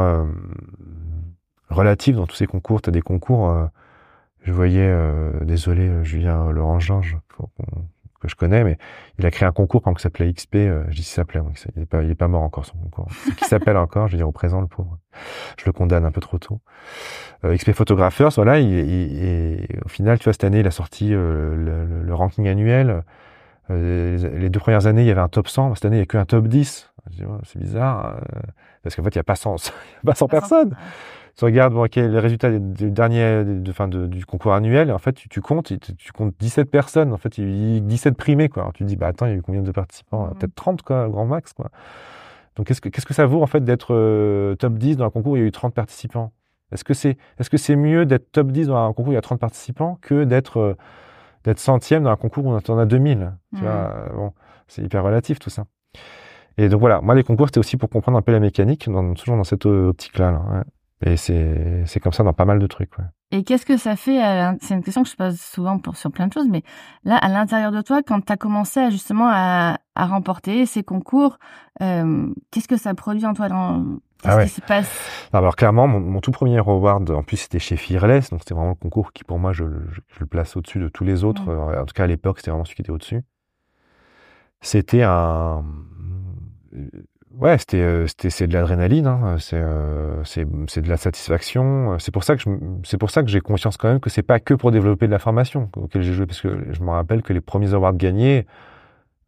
Speaker 2: relatives dans tous ces concours. Tu des concours je voyais, euh, désolé Julien Laurent Georges, que je connais, mais il a créé un concours quand il s'appelait XP, euh, je dis s'appelait, il est pas, il est pas mort encore son concours. qui s'appelle encore, je veux dire au présent le pauvre. Je le condamne un peu trop tôt. Euh, XP Photographers, voilà, il, et au final, tu vois, cette année, il a sorti euh, le, ranking annuel. Euh, les, deux premières années, il y avait un top 100. Cette année, il n'y a qu'un top 10. c'est bizarre, parce qu'en fait, il n'y a pas 100, il y a pas 100 personnes tu regardes bon, okay, les résultats du dernier, de, fin, de, du concours annuel, et en fait, tu, tu comptes, tu, comptes 17 personnes, en fait, il y a 17 primés, quoi. Alors, tu te dis, bah attends, il y a eu combien de participants? Mmh. Peut-être 30, quoi, grand max, quoi. Donc, qu'est-ce que, qu'est-ce que ça vaut, en fait, d'être euh, top 10 dans un concours où il y a eu 30 participants? Est-ce que c'est, est-ce que c'est mieux d'être top 10 dans un concours où il y a 30 participants que d'être, euh, d'être centième dans un concours où on en a 2000 Tu vois, mmh. bon, c'est hyper relatif, tout ça. Et donc voilà, moi les concours c'était aussi pour comprendre un peu la mécanique, dans, toujours dans cette optique-là. Là, ouais. Et c'est comme ça dans pas mal de trucs. Ouais.
Speaker 1: Et qu'est-ce que ça fait C'est une question que je pose souvent pour, sur plein de choses, mais là, à l'intérieur de toi, quand tu as commencé à, justement à, à remporter ces concours, euh, qu'est-ce que ça produit en toi dans, Qu'est-ce ah qui se passe?
Speaker 2: Alors clairement, mon, mon, tout premier award, en plus c'était chez Fearless, donc c'était vraiment le concours qui pour moi je, je, je le place au-dessus de tous les autres. Mmh. En tout cas à l'époque, c'était vraiment celui qui était au-dessus. C'était un Ouais, c'était, euh, c'était, c'est de l'adrénaline, hein. c'est, euh, c'est, c'est de la satisfaction. C'est pour ça que je, c'est pour ça que j'ai conscience quand même que c'est pas que pour développer de la formation auquel j'ai joué, parce que je me rappelle que les premiers awards gagnés,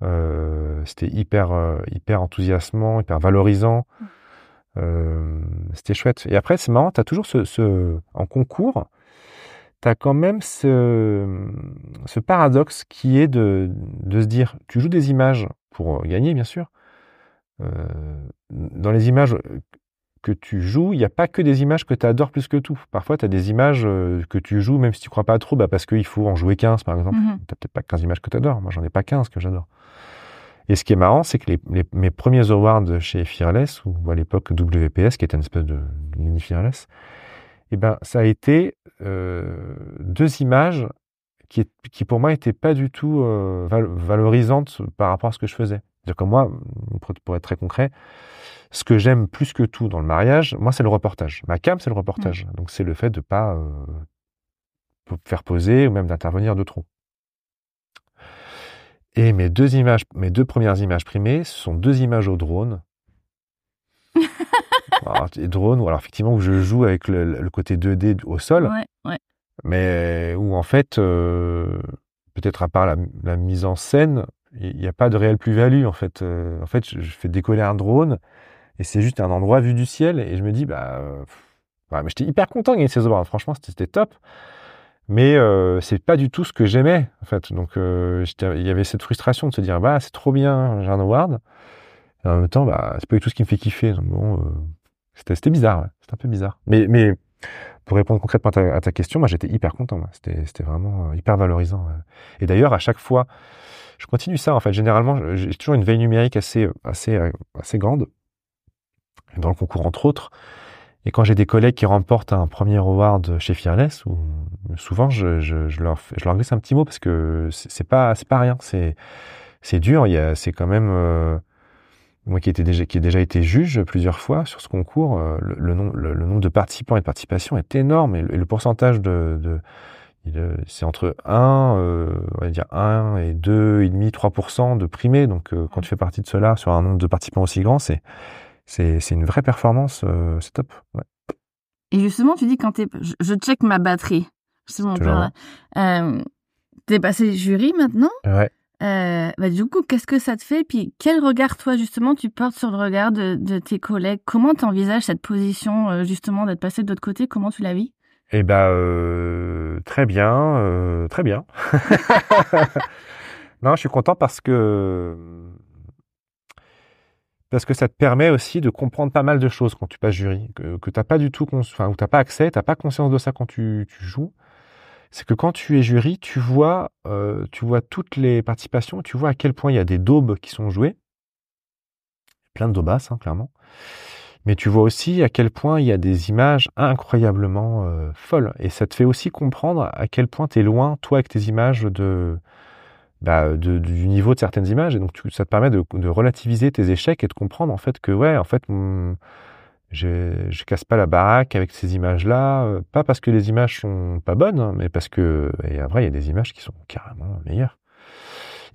Speaker 2: euh, c'était hyper, euh, hyper enthousiasmant, hyper valorisant. Euh, c'était chouette. Et après, c'est marrant, t'as toujours ce, ce, en concours, t'as quand même ce, ce paradoxe qui est de, de se dire, tu joues des images pour gagner, bien sûr euh, dans les images que tu joues, il n'y a pas que des images que tu adores plus que tout. Parfois, tu as des images euh, que tu joues, même si tu crois pas trop, bah parce qu'il faut en jouer 15, par exemple. Mmh tu n'as peut-être pas 15 images que tu adores. Moi, j'en ai pas 15 que j'adore. Et ce qui est marrant, c'est que les, les, mes premiers awards chez Fearless, ou à l'époque WPS, qui était une espèce de mini Fearless, eh ben, ça a été euh, deux images qui, qui pour moi n'étaient pas du tout euh, valorisantes par rapport à ce que je faisais. C'est-à-dire que moi, pour être très concret, ce que j'aime plus que tout dans le mariage, moi, c'est le reportage. Ma cam, c'est le reportage. Mmh. Donc, c'est le fait de pas euh, faire poser ou même d'intervenir de trop. Et mes deux images, mes deux premières images primées, ce sont deux images au drone. alors, drone, ou alors effectivement où je joue avec le, côté 2D au sol, mais où en fait, euh, peut-être à part la, la, mise en scène, il n'y a pas de réelle plus-value en fait. Euh, en fait, je, fais décoller un drone et c'est juste un endroit vu du ciel et je me dis bah, euh, mais j'étais hyper content de gagner ces awards. Franchement, c'était top. Mais euh, c'est pas du tout ce que j'aimais en fait. Donc euh, il y avait cette frustration de se dire bah c'est trop bien, j'ai un award. Et en même temps bah c'est pas du tout ce qui me fait kiffer. Donc bon, c'était bizarre, ouais. c'était un peu bizarre. Mais mais pour répondre concrètement à ta, question, moi j'étais hyper content. C'était vraiment hyper valorisant. Et d'ailleurs à chaque fois je continue ça en fait. Généralement, j'ai toujours une veille numérique assez, assez, assez grande dans le concours entre autres. Et quand j'ai des collègues qui remportent un premier award chez Fearless, ou souvent je, je, je, leur, je leur glisse un petit mot parce que c'est pas c'est pas rien, c'est c'est dur. Il c'est quand même euh, moi qui était déjà qui ai déjà été juge plusieurs fois sur ce concours, euh, le, le, nom, le, nombre de participants et de participation est énorme et le, pourcentage de, de c'est entre 1, euh, on va dire 1 et 2,5%, 3% de primés. Donc, euh, quand tu fais partie de cela sur un nombre de participants aussi grand, c'est, c'est, une vraie performance, euh, c'est top. Ouais.
Speaker 1: Et justement, tu dis quand t'es, je, je check ma batterie. Justement, là. Euh, t'es passé jury maintenant?
Speaker 2: Ouais.
Speaker 1: Euh, bah, du coup, qu'est-ce que ça te fait? Puis quel regard, toi, justement, tu portes sur le regard de, de tes collègues? Comment t'envisages cette position, justement, d'être passé de l'autre côté? Comment tu la vis?
Speaker 2: Eh ben, euh, très bien, très bien. non, je suis content parce que parce que ça te permet aussi de comprendre pas mal de choses quand tu passes jury, que, que t'as pas du tout, enfin, t'as pas accès, t'as pas conscience de ça quand tu, tu joues. C'est que quand tu es jury, tu vois, euh, tu vois toutes les participations, tu vois à quel point il y a des daubes qui sont jouées, plein de daubasses, hein, clairement. Mais tu vois aussi à quel point il y a des images incroyablement euh, folles. Et ça te fait aussi comprendre à quel point tu es loin, toi, avec tes images, de, bah, du niveau de certaines images. Et donc, ça te permet de, relativiser tes échecs et de comprendre, en fait, que, ouais, en fait, hum, je, je casse pas la baraque avec ces images-là. euh, Pas parce que les images sont pas bonnes, hein, mais parce que, et après, il y a des images qui sont carrément meilleures.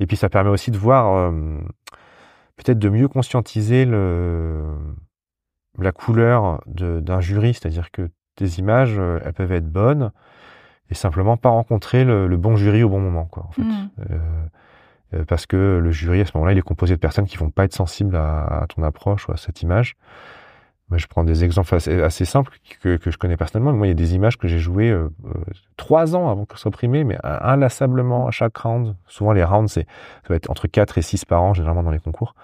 Speaker 2: Et puis, ça permet aussi de voir, euh, peut-être de mieux conscientiser le, la couleur d'un jury, c'est-à-dire que tes images, euh, elles peuvent être bonnes et simplement pas rencontrer le, le bon jury au bon moment, quoi, en fait.
Speaker 1: Mm.
Speaker 2: Euh, euh, parce que le jury, à ce moment-là, il est composé de personnes qui vont pas être sensibles à, à ton approche ou à cette image. Moi, je prends des exemples assez, assez simples que, que je connais personnellement. Moi, il y a des images que j'ai jouées euh, euh, trois ans avant qu'elles soient primées, mais inlassablement à chaque round. Souvent, les rounds, c'est, ça va être entre 4 et 6 par an, généralement dans les concours.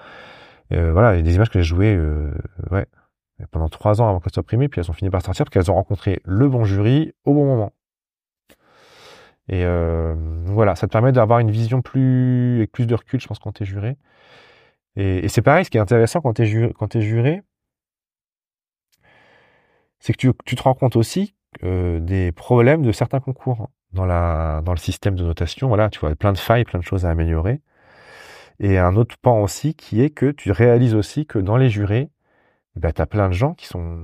Speaker 2: Euh, voilà, il y a des images que j'ai jouées, euh, ouais, pendant trois ans avant qu'elles soient primées, puis elles ont fini par sortir parce qu'elles ont rencontré le bon jury au bon moment. Et euh, voilà, ça te permet d'avoir une vision plus avec plus de recul, je pense, quand t'es juré. Et, c'est pareil, ce qui est intéressant quand quand t'es juré, c'est que tu, tu te rends compte aussi euh, des problèmes de certains concours hein, dans la dans le système de notation. Voilà, tu vois, plein de failles, plein de choses à améliorer. Et un autre pan aussi qui est que tu réalises aussi que dans les jurés, bah, tu as plein de gens qui sont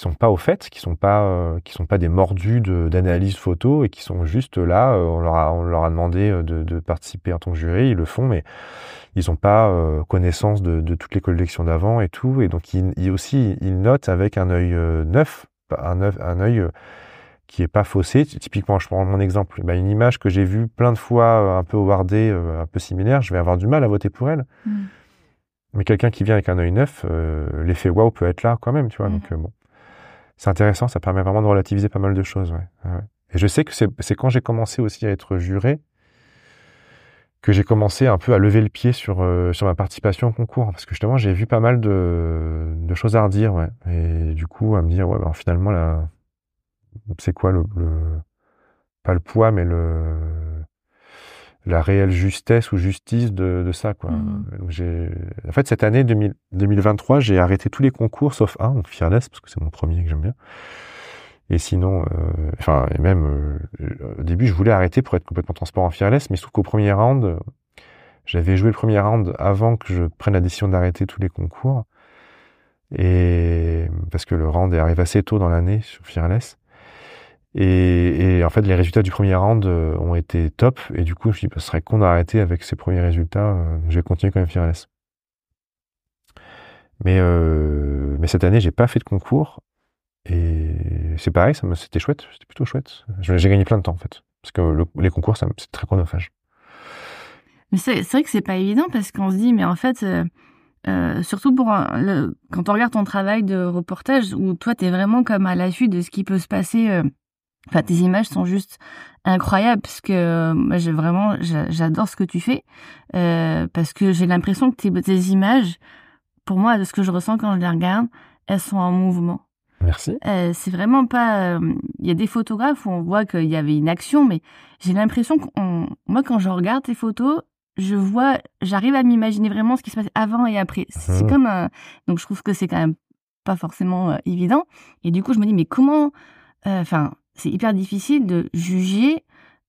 Speaker 2: qui sont pas au fait, qui sont pas euh, qui sont pas des mordus de- d'analyse photo et qui sont juste là. euh, on leur a on leur a demandé euh, de, de participer tant que jury, ils le font, mais ils n'ont pas euh, connaissance de, de toutes les collections d'avant et tout. Et donc ils, ils aussi ils notent avec un œil neuf, un œil un œil qui est pas faussé. Typiquement, je prends mon exemple, bah, une image que j'ai vue plein de fois un peu awardée, un peu similaire, je vais avoir du mal à voter pour elle.
Speaker 1: Mm.
Speaker 2: Mais quelqu'un qui vient avec un œil neuf, l'effet waouh peut être là quand même, tu vois.
Speaker 1: Mhm.
Speaker 2: Donc bon, c'est intéressant, ça permet vraiment de relativiser pas mal de choses. Ouais. Et je sais que c'est quand j'ai commencé aussi à être juré que j'ai commencé un peu à lever le pied sur euh, sur ma participation au concours parce que justement j'ai vu pas mal de, de choses à redire, ouais. Et du coup à me dire ouais, bah, finalement là, c'est quoi le, le pas le poids mais le la réelle justesse ou justice de, de ça quoi. Donc, j'ai en fait cette année 2000 2023 j'ai arrêté tous les concours sauf un donc Fearless parce que c'est mon premier que j'aime bien. Et sinon euh, enfin et même euh, au début je voulais arrêter pour être complètement transparent en Fearless mais trouve qu'au premier round j'avais joué le premier round avant que je prenne la décision d'arrêter tous les concours. Et parce que le round est arrivé assez tôt dans l'année sur Fearless et, en fait, les résultats du premier round euh, ont été top. Et du coup, je me suis dit, ce serait con d'arrêter avec ces premiers résultats. euh, je vais continuer quand même Fearless. Mais, euh, mais cette année, j'ai pas fait de concours. Et c'est pareil, c'était chouette. C'était plutôt chouette. J'ai gagné plein de temps, en fait. Parce que le- les concours, c'est très chronophage.
Speaker 1: Mais c'est vrai que c'est pas évident parce qu'on se dit, mais en fait, surtout pour quand on regarde ton travail de reportage où toi t'es vraiment comme à l'affût de ce qui peut se passer. Enfin, tes images sont juste incroyables parce que euh, moi, j'ai vraiment, j'a- j'adore ce que tu fais euh, parce que j'ai l'impression que tes, tes images, pour moi, de ce que je ressens quand je les regarde, elles sont en mouvement.
Speaker 2: Merci.
Speaker 1: Euh, c'est vraiment pas. euh, Il y a des photographes où on voit qu'il y avait une action, mais j'ai l'impression que moi, quand je regarde tes photos, je vois, j'arrive à m'imaginer vraiment ce qui se passe avant et après. C'est
Speaker 2: Mhm.
Speaker 1: comme un. Donc, je trouve que c'est quand même pas forcément évident. Et du coup, je me dis, mais comment. Enfin, c'est hyper difficile de juger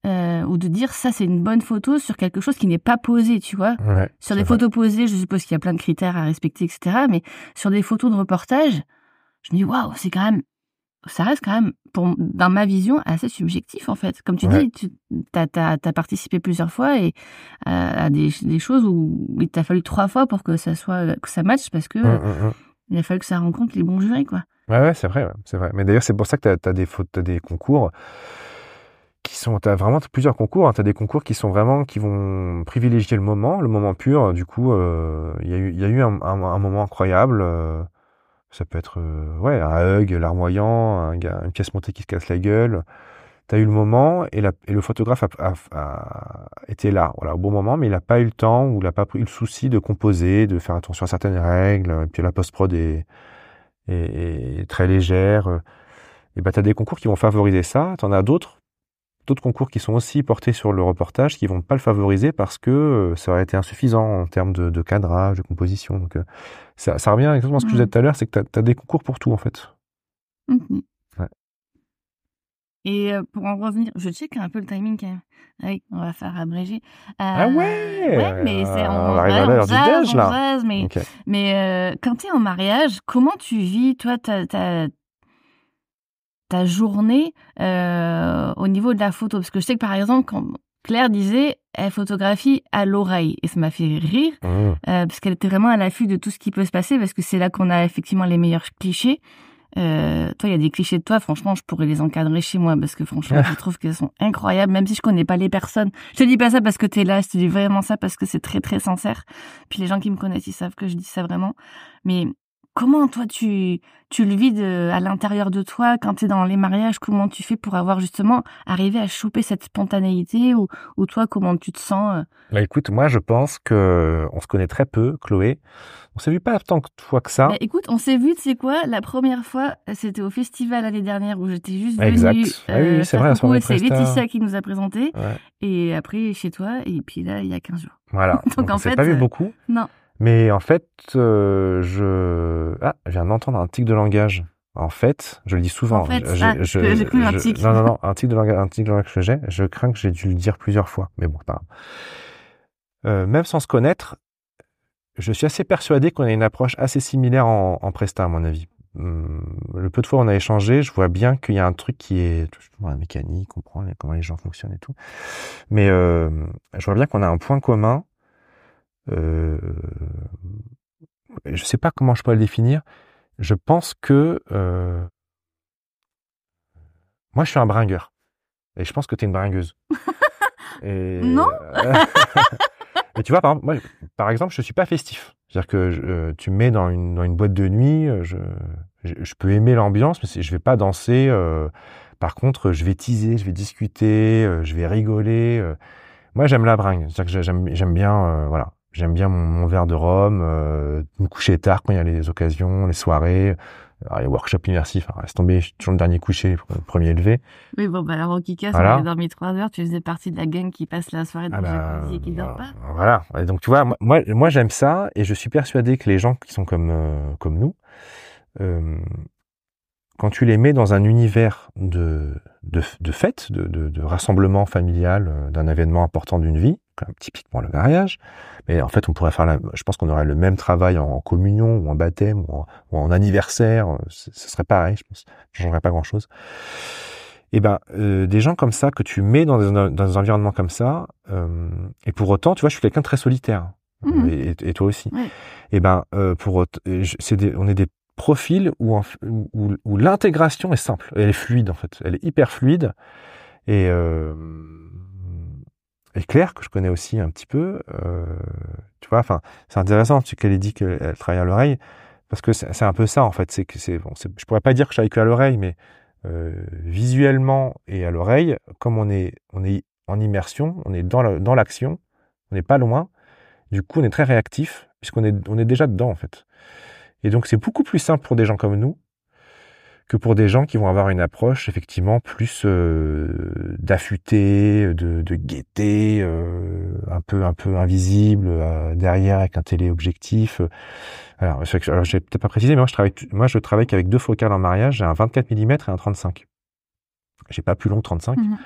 Speaker 1: euh, ou de dire ça, c'est une bonne photo sur quelque chose qui n'est pas posé, tu vois.
Speaker 2: Ouais,
Speaker 1: Sur des
Speaker 2: vrai.
Speaker 1: photos posées, je suppose qu'il y a plein de critères à respecter, etc. Mais sur des photos de reportage, je me dis waouh, c'est quand même, ça reste quand même, pour, dans ma vision, assez subjectif en fait. Comme tu
Speaker 2: Ouais.
Speaker 1: dis, tu as, participé plusieurs fois et euh, à des, des choses où il t'a fallu trois fois pour que ça soit que ça matche parce que
Speaker 2: Hum, hum, hum.
Speaker 1: il a fallu que ça rencontre les bons jurys quoi.
Speaker 2: Ouais, c'est vrai, c'est vrai. Mais d'ailleurs, c'est pour ça que tu as, des, concours qui sont, tu as vraiment plusieurs concours. Hein. Tu as des concours qui sont vraiment, qui vont privilégier le moment, le moment pur. Du coup, euh, il y, a eu, eu un, moment incroyable. Euh, ça peut être, euh, ouais, un hug larmoyant, un une pièce montée qui se casse la gueule. Tu as eu le moment et, le photographe a, été là, au bon moment, mais il n'a pas eu le temps ou il n'a pas pris le souci de composer, de faire attention à certaines règles. Puis la post-prod est, est, très légère. Et bah, tu as des concours qui vont favoriser ça. Tu en as d'autres d'autres concours qui sont aussi portés sur le reportage qui vont pas le favoriser parce que euh, ça aurait été insuffisant en termes de, cadrage, de composition. Donc euh, ça, revient exactement à ce que je disais tout à l'heure, c'est que tu as, des concours pour tout en fait.
Speaker 1: Et euh, pour en revenir, je check un peu le timing quand même. Oui, on va faire abréger.
Speaker 2: ah ouais?
Speaker 1: Ouais, mais c'est
Speaker 2: on, arrive à l'heure du déj là.
Speaker 1: mais mais quand tu es en mariage, comment tu vis toi ta, ta journée euh, au niveau de la photo? Parce que je sais que par exemple, quand Claire disait, elle photographie à l'oreille. Et ça m'a fait rire, mmh. euh, parce qu'elle était vraiment à l'affût de tout ce qui peut se passer, parce que c'est là qu'on a effectivement les meilleurs clichés. Euh, toi, il y a des clichés de toi, franchement, je pourrais les encadrer chez moi, parce que franchement, je trouve qu'elles sont incroyables, même si je connais pas les personnes. Je te dis pas ça parce que tu es là, je te dis vraiment ça parce que c'est très très sincère. Puis les gens qui me connaissent, ils savent que je dis ça vraiment. Mais comment toi tu tu le vis à l'intérieur de toi quand tu es dans les mariages? Comment tu fais pour avoir justement arrivé à choper cette spontanéité? Ou, ou toi comment tu te sens euh?
Speaker 2: bah, Écoute, moi je pense que on se connaît très peu, Chloé. On s'est vu pas tant de fois que ça.
Speaker 1: Bah, écoute, on s'est vu, tu sais quoi? La première fois, c'était au festival l'année dernière où j'étais juste venue. Exact.
Speaker 2: Ah oui, euh, c'est vrai.
Speaker 1: C'est Laetitia qui nous a présenté. Et après chez toi. Et puis là, il y a 15 jours.
Speaker 2: Voilà. Donc, en on fait, pas vu euh, beaucoup.
Speaker 1: Non.
Speaker 2: Mais en fait, euh, je... Ah, je viens d'entendre un tic de langage. En fait, je le dis souvent.
Speaker 1: En fait, ah, j'ai cru un tic.
Speaker 2: Non, non, non, un tic de langage, un tic de langage que j'ai. Je crains que j'ai dû le dire plusieurs fois. Mais bon, pas. Euh, même sans se connaître, je suis assez persuadé qu'on a une approche assez similaire en, en Presta, à mon avis. Hum, le peu de fois où on a échangé, je vois bien qu'il y a un truc qui est la mécanique, comprend comment les gens fonctionnent et tout. Mais euh, je vois bien qu'on a un point commun euh, je sais pas comment je pourrais le définir. Je pense que euh, moi, je suis un bringueur. Et je pense que tu es une bringueuse.
Speaker 1: non
Speaker 2: Mais tu vois, par exemple, moi, par exemple, je suis pas festif. C'est-à-dire que euh, tu me mets dans une, dans une boîte de nuit, je, je, peux aimer l'ambiance, mais je vais pas danser. par contre, je vais teaser, je vais discuter, je vais rigoler. moi, j'aime la bringue. C'est-à-dire que j'aime, j'aime bien, voilà, J'aime bien mon, verre de rhum, euh, me coucher tard quand il y a les occasions, les soirées, alors, les workshops immersifs. Alors, laisse tomber, je suis toujours le dernier couché, le premier levé.
Speaker 1: Oui, bon, bah, alors, au Kika, voilà. on a dormi trois heures, tu faisais partie de la gang qui passe la soirée dans ah bah, et qui dort pas.
Speaker 2: Voilà. Et donc, tu vois, moi, moi, j'aime ça et je suis persuadé que les gens qui sont comme, euh, comme nous, euh, quand tu les mets dans un univers de, de, de fête, de, de, de rassemblement familial, euh, d'un événement important d'une vie, comme typiquement le mariage, mais en fait, on pourrait faire la, je pense qu'on aurait le même travail en, communion ou en baptême ou en, anniversaire. Ce serait pareil, je pense. Je changerait pas grand chose. Et eh ben, euh, des gens comme ça que tu mets dans des, dans environnements comme ça, euh, et pour autant, tu vois, je suis quelqu'un de très solitaire, mmh. et, toi aussi. Et eh ben, euh, pour c'est des, on est des profils où, où, où l'intégration est simple, elle est fluide en fait, elle est hyper fluide, et euh, et Claire, que je connais aussi un petit peu, euh, tu vois, enfin, c'est intéressant qu'elle ait dit qu'elle travaille à l'oreille, parce que c'est un peu ça en fait. C'est que c'est, bon, je pourrais pas dire que je travaille que à l'oreille, mais euh, visuellement et à l'oreille, comme on est, on est en immersion, on est dans, dans l'action, on n'est pas loin. Du coup, on est très réactif puisqu'on est, on est déjà dedans en fait. Et donc, c'est beaucoup plus simple pour des gens comme nous que pour des gens qui vont avoir une approche effectivement plus euh, d'affûté, de, de gaieté, euh, un peu un peu invisible euh, derrière avec un téléobjectif. Alors, alors j'ai peut-être pas précisé, mais moi je travaille moi je travaille qu'avec deux focales en mariage, j'ai un 24 mm et un 35. J'ai pas plus long 35. Mmh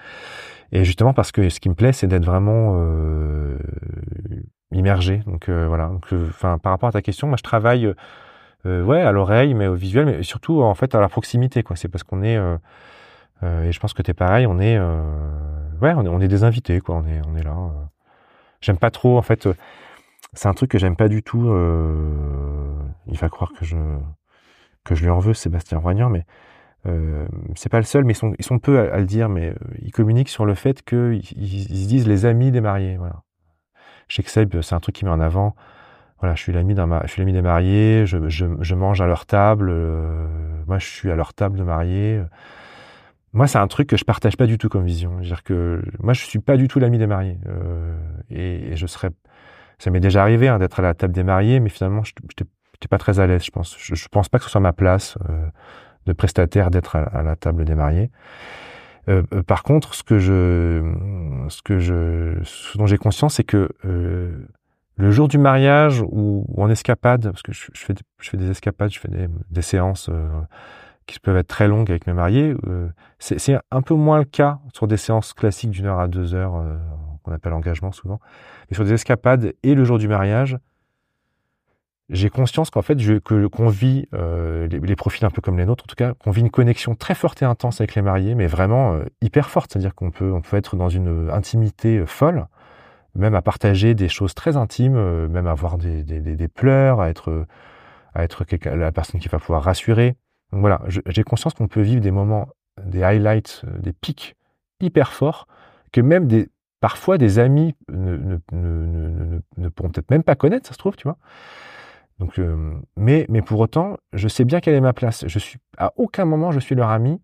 Speaker 2: et justement parce que ce qui me plaît, c'est d'être vraiment euh, immergé. Donc voilà. Donc, enfin, par rapport à ta question, moi je travaille euh, ouais, à l'oreille, mais au visuel, mais surtout en fait à la proximité, quoi. C'est parce qu'on est, euh, euh, et je pense que t'es pareil, on est, ouais, on est, des invités, quoi. On est, on est là. J'aime pas trop, en fait. c'est un truc que j'aime pas du tout. il va croire que je que je lui en veux, Sébastien Roignant, mais euh, c'est pas le seul, mais ils sont, peu à, le dire, mais euh, ils communiquent sur le fait qu'ils ils, se disent les amis des mariés. Voilà. Chez Seb, c'est un truc qui met en avant. Je suis l'ami des mariés. Je, mange à leur table. Euh, moi, je suis à leur table de mariés. Moi, c'est un truc que je partage pas du tout comme vision. dire que moi, je suis pas du tout l'ami des mariés. Euh, et, je serais, ça m'est déjà arrivé hein, d'être à la table des mariés, mais finalement, je n'étais pas très à l'aise. Je pense, je, je, pense pas que ce soit ma place. Euh, de prestataire d'être à, la table des mariés. Par contre, ce que je, ce que je, ce dont j'ai conscience, c'est que le jour du mariage ou, en escapade, parce que je, fais, des escapades, je fais des, séances qui peuvent être très longues avec mes mariés, c'est un peu moins le cas sur des séances classiques d'une heure à deux heures, qu'on appelle engagement souvent, mais sur des escapades et le jour du mariage, j'ai conscience qu'en fait, qu'on vit euh, les, profils un peu comme les nôtres, en tout cas, qu'on vit une connexion très forte et intense avec les mariés, mais vraiment euh, hyper forte. C'est-à-dire qu'on peut, être dans une intimité euh, folle, même à partager des choses très intimes, même à avoir des, des, pleurs, à être, à être la personne qui va pouvoir rassurer. Donc voilà, j'ai conscience qu'on peut vivre des moments, des highlights, des pics hyper forts, que même des, parfois des amis ne, ne, ne, ne, ne pourront peut-être même pas connaître, ça se trouve, tu vois. Donc, euh, mais, mais pour autant, je sais bien quelle est ma place. Je suis à aucun moment je suis leur ami.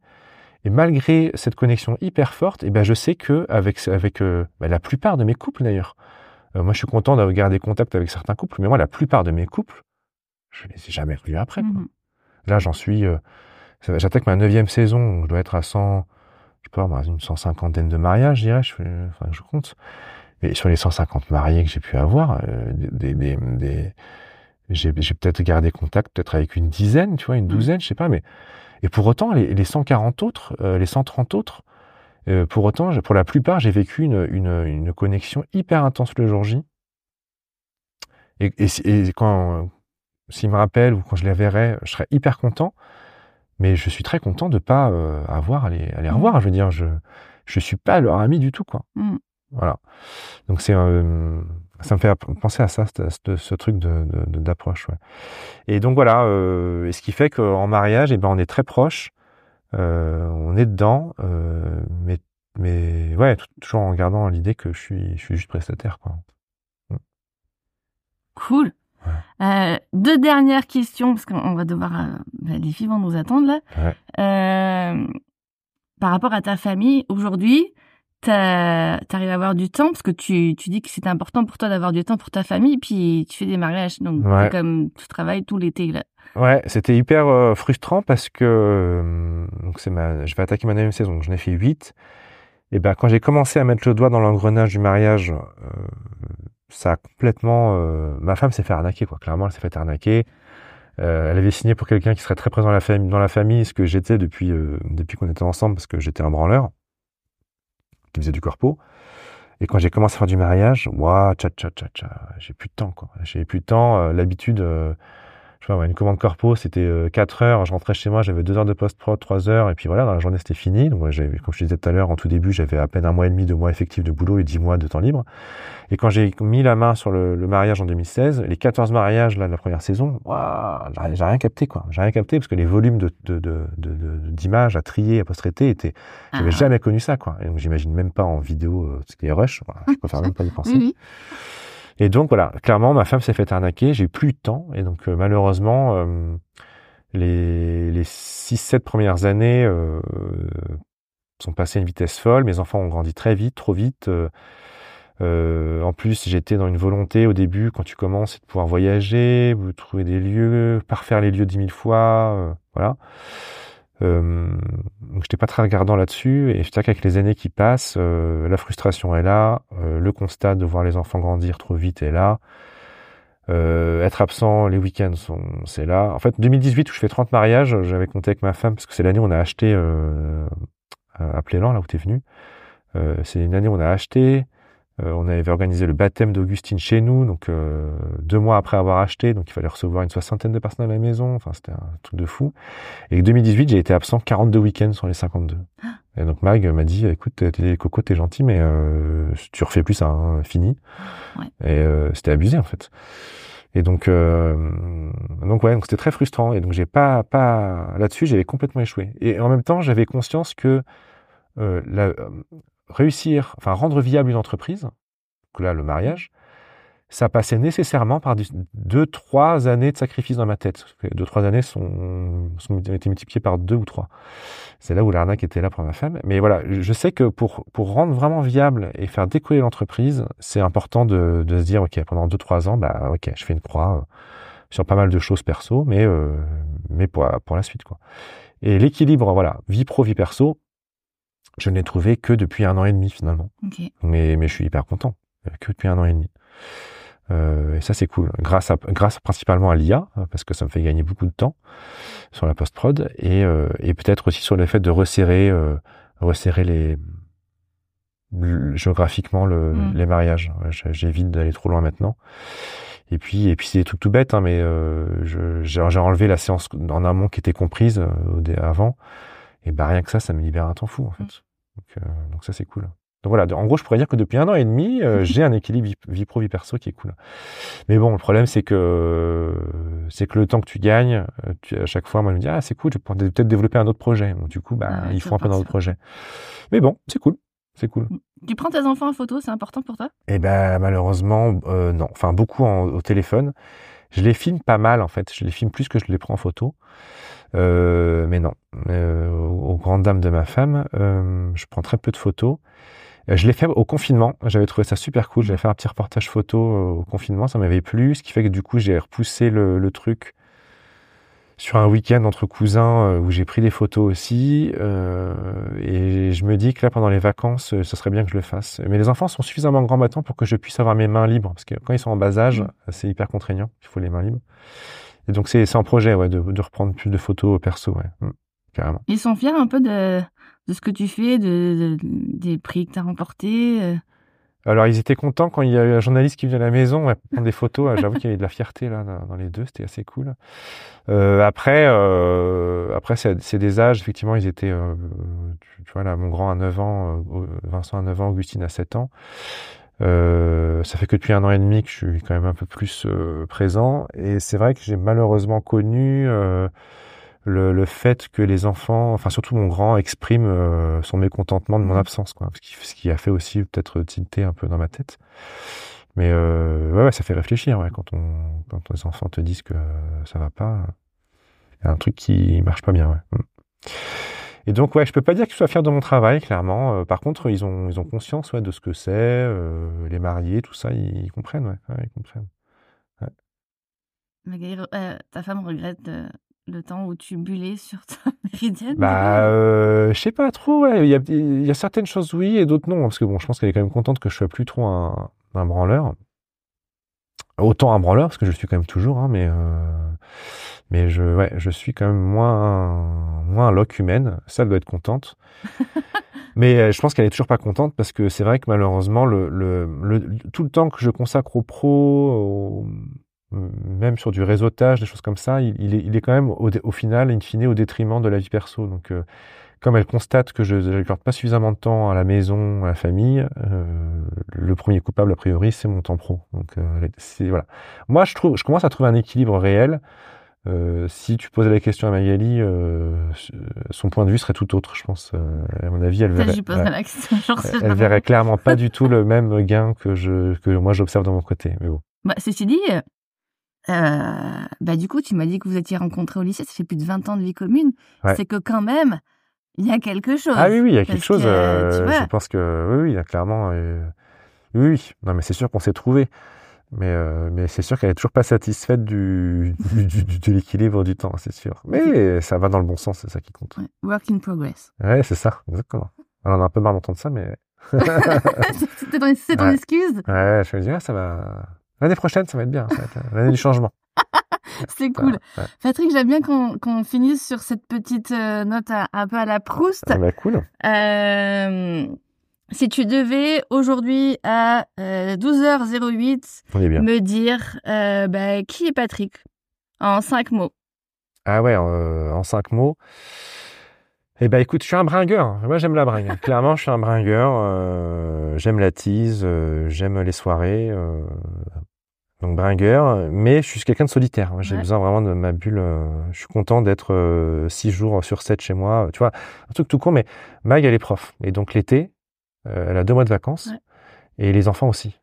Speaker 2: Et malgré cette connexion hyper forte, eh ben je sais que avec avec euh, bah, la plupart de mes couples d'ailleurs, euh, moi je suis content d'avoir gardé contact avec certains couples, mais moi la plupart de mes couples, je les ai jamais revus après. Quoi. Mmh Là j'en suis, j'attaque ma neuvième saison, je dois être à 100, je sais pas, une cent cinquantaine de mariages, je dirais, je, enfin, je compte. Mais sur les 150 mariés que j'ai pu avoir, des, des, des j'ai peut-être gardé contact peut-être avec une dizaine, tu vois, une mmh. douzaine, je sais pas, mais et pour autant les, les 140 autres, euh, les 130 autres, euh, pour autant, pour la plupart, j'ai vécu une, une, une, connexion hyper intense le jour J. Et, et, et quand s'ils me rappellent ou quand je les verrai, je serais hyper content. Mais je suis très content de pas euh, avoir à les, à les mmh. revoir. Je veux dire, je je suis pas leur ami du tout, quoi. Mmh. Voilà. Donc c'est ça me fait penser à ça, ce, ce truc de, d'approche. Ouais. Et donc voilà, euh, et ce qui fait qu'en mariage, eh ben on est très proche, euh, on est dedans, euh, mais mais ouais, toujours en gardant l'idée que je suis je suis juste prestataire quoi.
Speaker 1: Mm. Cool. Deux dernières questions parce qu'on va devoir bah, les filles vont nous attendre là. Ouais. Par rapport à ta famille aujourd'hui, t'arrives à avoir du temps parce que tu, tu dis que c'est important pour toi d'avoir du temps pour ta famille puis tu fais des mariages donc comme tu travailles tout l'été là.
Speaker 2: Ouais, c'était hyper euh, frustrant parce que euh, donc c'est ma je vais attaquer ma neuvième saison, donc j'en ai fait huit. Et ben quand j'ai commencé à mettre le doigt dans l'engrenage du mariage, euh, ça a complètement ma femme s'est fait arnaquer quoi. Clairement, elle s'est fait arnaquer. elle avait signé pour quelqu'un qui serait très présent dans la famille, dans la famille, ce que j'étais depuis depuis qu'on était ensemble parce que j'étais un branleur qui faisait du corpo. Et quand j'ai commencé à faire du mariage, waouh, tcha, tcha, tcha, tcha, j'ai plus de temps, quoi. J'ai plus de temps. Euh, l'habitude, euh, je sais pas, une commande corpo, c'était 4 euh, heures. Je rentrais chez moi, j'avais 2 heures de post-prod, 3 heures. Et puis voilà, dans la journée, c'était fini. Donc, comme je disais tout à l'heure, en tout début, j'avais à peine un mois et demi, deux mois effectifs de boulot et 10 mois de temps libre. Et quand j'ai mis la main sur le, mariage en 2016, les 14 mariages là, de la première saison, waouh, j'ai rien capté, quoi. J'ai rien capté parce que les volumes de, d'images à trier, à post-traiter étaient, j'avais ah. jamais connu ça, quoi. Et donc, j'imagine même pas en vidéo, euh, ce qui est rush. je préfère même pas y penser. Et donc voilà, clairement, ma femme s'est fait arnaquer, j'ai plus de temps, et donc euh, malheureusement, euh, les, les 6-7 premières années euh, sont passées à une vitesse folle, mes enfants ont grandi très vite, trop vite. en plus, j'étais dans une volonté au début, quand tu commences, de pouvoir voyager, trouver des lieux, parfaire les lieux dix mille fois, voilà. Euh, donc j'étais pas très regardant là-dessus et je sais qu'avec les années qui passent, euh, la frustration est là, euh, le constat de voir les enfants grandir trop vite est là, euh, être absent les week-ends sont c'est là. En fait 2018 où je fais 30 mariages, j'avais compté avec ma femme parce que c'est l'année où on a acheté à Plélan là où tu es venu. c'est une année où on a acheté, euh, on avait organisé le baptême d'Augustine chez nous, donc euh, deux mois après avoir acheté, donc il fallait recevoir une soixantaine de personnes à la maison. Enfin, c'était un truc de fou. Et 2018, j'ai été absent 42 week-ends sur les 52. Ah. Et donc Mag m'a dit, écoute, t'es, Coco, t'es gentil, mais euh, tu refais plus ça, hein, fini. Ouais. Et c'était abusé en fait. Et donc, euh, donc ouais, donc c'était très frustrant. Et donc j'ai pas, pas là-dessus, j'avais complètement échoué. Et en même temps, j'avais conscience que euh, la, euh, réussir, enfin rendre viable une entreprise, là le mariage, ça passait nécessairement par deux, trois années de sacrifice dans ma tête. Deux, trois années sont, sont été multipliées par deux ou trois. C'est là où l'arnaque était là pour ma femme. Mais voilà, je sais que pour, pour rendre vraiment viable et faire décoller l'entreprise, c'est important de, de se dire, OK, pendant deux, trois ans, bah, OK, je fais une croix euh, sur pas mal de choses perso, mais, euh, mais pour, pour la suite, quoi. Et l'équilibre, voilà, vie pro, vie perso, je ne l'ai trouvé que depuis un an et demi, finalement. Mais, mais je suis hyper content. Que depuis un an et demi. Euh, et ça, c'est cool. Grâce, à, grâce principalement à l'IA, hein, parce que ça me fait gagner beaucoup de temps sur la post-prod, et, euh, et peut-être aussi sur le fait de resserrer, euh, resserrer les géographiquement le, mm. les mariages. J'évite d'aller trop loin maintenant. Et puis, et puis c'est des trucs tout bêtes, hein, mais j'ai enlevé la séance en amont qui était comprise avant. Et bah rien que ça, ça me libère un temps fou en fait. Mm. Donc, donc ça c'est cool. Donc voilà, en gros, je pourrais dire que depuis un an et demi, euh, j'ai un équilibre vie, pro vie perso qui est cool. Mais bon, le problème c'est que c'est que le temps que tu gagnes, euh, tu, à chaque fois, moi je me dis ah c'est cool, je pourrais peut-être développer un autre projet. Donc du coup, bah il faut un peu dans d'autres projets. Mais bon, c'est cool, c'est cool. Mm.
Speaker 1: Tu prends tes enfants en photo, c'est important pour toi?
Speaker 2: Eh ben malheureusement euh, non, enfin beaucoup au téléphone. Je les filme pas mal en fait, je les filme plus que je les prends en photo. Mais non, aux, grandes dames de ma femme, je prends très peu de photos. Euh, je l'ai fait au confinement. J'avais trouvé ça super cool. J'avais fait un petit reportage photo euh, au confinement. Ça m'avait plu. Ce qui fait que du coup, j'ai repoussé le, truc sur un week-end entre cousins euh, où j'ai pris des photos aussi. et je me dis que là, pendant les vacances, ce serait bien que je le fasse. Mais les enfants sont suffisamment grands maintenant pour que je puisse avoir mes mains libres. Parce que quand ils sont en bas âge, mmh. c'est hyper contraignant. Il faut les mains libres. Et donc, c'est un projet ouais, de, de, reprendre plus de photos perso. Ouais. Mmh, carrément.
Speaker 1: Ils sont fiers un peu de de ce que tu fais, de, des prix que tu as remportés euh.
Speaker 2: Alors, ils étaient contents quand il y a eu un journaliste qui vient à la maison prendre des photos. J'avoue qu'il y avait de la fierté là dans les deux, c'était assez cool. Euh, après, euh, après c'est des âges, effectivement, ils étaient, euh, tu, vois là, mon grand a 9 ans, Vincent a 9 ans, Augustine a 7 ans. Ça fait que depuis un an et demi que je suis quand même un peu plus présent. Et c'est vrai que j'ai malheureusement connu le, le, fait que les enfants, enfin surtout mon grand, exprime euh, son mécontentement de mon mmh. absence, quoi. Ce qui, ce qui a fait aussi peut-être tilter un peu dans ma tête. Mais euh, ouais, ouais, ça fait réfléchir, ouais, quand, on, quand les enfants te disent que ça va pas. Il y a un truc qui marche pas bien, ouais. Et donc, ouais, je peux pas dire qu'ils soient fiers de mon travail, clairement. Euh, par contre, ils ont, ils ont conscience ouais, de ce que c'est, euh, les mariés, tout ça, ils, comprennent, ouais, ouais, ils comprennent.
Speaker 1: Ouais. ta femme regrette le temps où tu bullais sur ta méridienne
Speaker 2: Bah, euh, je sais pas trop. Ouais. Il, y a, il y a certaines choses oui et d'autres non. Parce que bon, je pense qu'elle est quand même contente que je sois plus trop un, un branleur. Autant un branleur parce que je suis quand même toujours, hein, mais euh, mais je ouais, je suis quand même moins moins un loc humaine. Ça, elle doit être contente. mais euh, je pense qu'elle est toujours pas contente parce que c'est vrai que malheureusement le, le, le, tout le temps que je consacre au pro, même sur du réseautage, des choses comme ça, il, est, il est, quand même au, final, in fine, au détriment de la vie perso. Donc, euh, comme elle constate que je n'accorde pas suffisamment de temps à la maison, à la famille, euh, le premier coupable, a priori, c'est mon temps pro. Donc, euh, c'est, voilà. Moi, je, trouve, je commence à trouver un équilibre réel. Euh, si tu posais la question à Magali, son point de vue serait tout autre, je pense. à mon avis, elle verrait, elle verrait clairement pas du tout le même gain que je que moi j'observe de mon côté. Mais bon.
Speaker 1: Bah, ceci dit, euh, bah du coup, tu m'as dit que vous étiez rencontrés au lycée, ça fait plus de 20 ans de vie commune. C'est que quand même, il y a quelque chose.
Speaker 2: Ah oui, oui, il y a quelque chose. Euh, je pense que oui, oui, il y a clairement. Euh, oui, oui, non, mais c'est sûr qu'on s'est trouvé. Mais, euh, mais c'est sûr qu'elle est toujours pas satisfaite du, du, du de l'équilibre du temps, c'est sûr. Mais ça va dans le bon sens, c'est ça qui compte.
Speaker 1: Work in progress.
Speaker 2: Ouais, c'est ça, exactement. on a un peu marre d'entendre ça, mais.
Speaker 1: c'est ton, ton excuse
Speaker 2: Ouais, je me dis, ah, ça va L'année prochaine, ça va être bien. L'année du changement.
Speaker 1: C'est cool. Patrick, j'aime bien qu'on finisse sur cette petite euh, note un peu à la Proust.
Speaker 2: Ah bah cool.
Speaker 1: Euh, si tu devais aujourd'hui à 12h08 euh, me dire bah, qui est Patrick? En cinq mots.
Speaker 2: Ah ouais, en cinq mots. Eh ben écoute, je suis un bringueur. Moi j'aime la bringue. Clairement, je suis un bringueur. j'aime la tease, j'aime les soirées. Donc bringueur, mais je suis quelqu'un de solitaire. J'ai
Speaker 1: Ouais.
Speaker 2: besoin vraiment de ma bulle. euh, je suis content d'être euh, six jours sur sept chez moi. Tu vois, un truc tout court, mais Mag, elle est prof. Et donc l'été, euh, elle a deux mois de vacances.
Speaker 1: Ouais.
Speaker 2: Et les enfants aussi.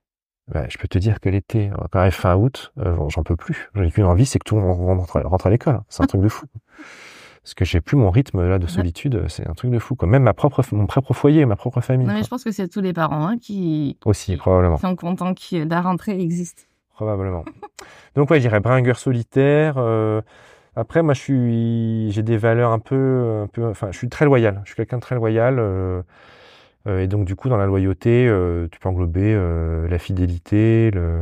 Speaker 2: Bah, je peux te dire que l'été, quand arrive fin août, euh, j'en peux plus. J'ai qu'une envie, c'est que tout le monde rentre, à l'école. C'est un truc de fou. Parce que j'ai plus mon rythme là de solitude. C'est un truc de fou. Quoi. Même ma propre, mon propre foyer, ma propre famille.
Speaker 1: Non, mais je pense que c'est tous les parents hein, qui,
Speaker 2: Aussi, probablement.
Speaker 1: qui sont contents que la rentrée existe.
Speaker 2: Probablement. Donc ouais, je dirais bringueur solitaire. euh, après, moi, je suis, j'ai des valeurs un peu, un peu, enfin, je suis très loyal. Je suis quelqu'un de très loyal. euh, euh, et donc, du coup, dans la loyauté, tu peux englober la fidélité, le,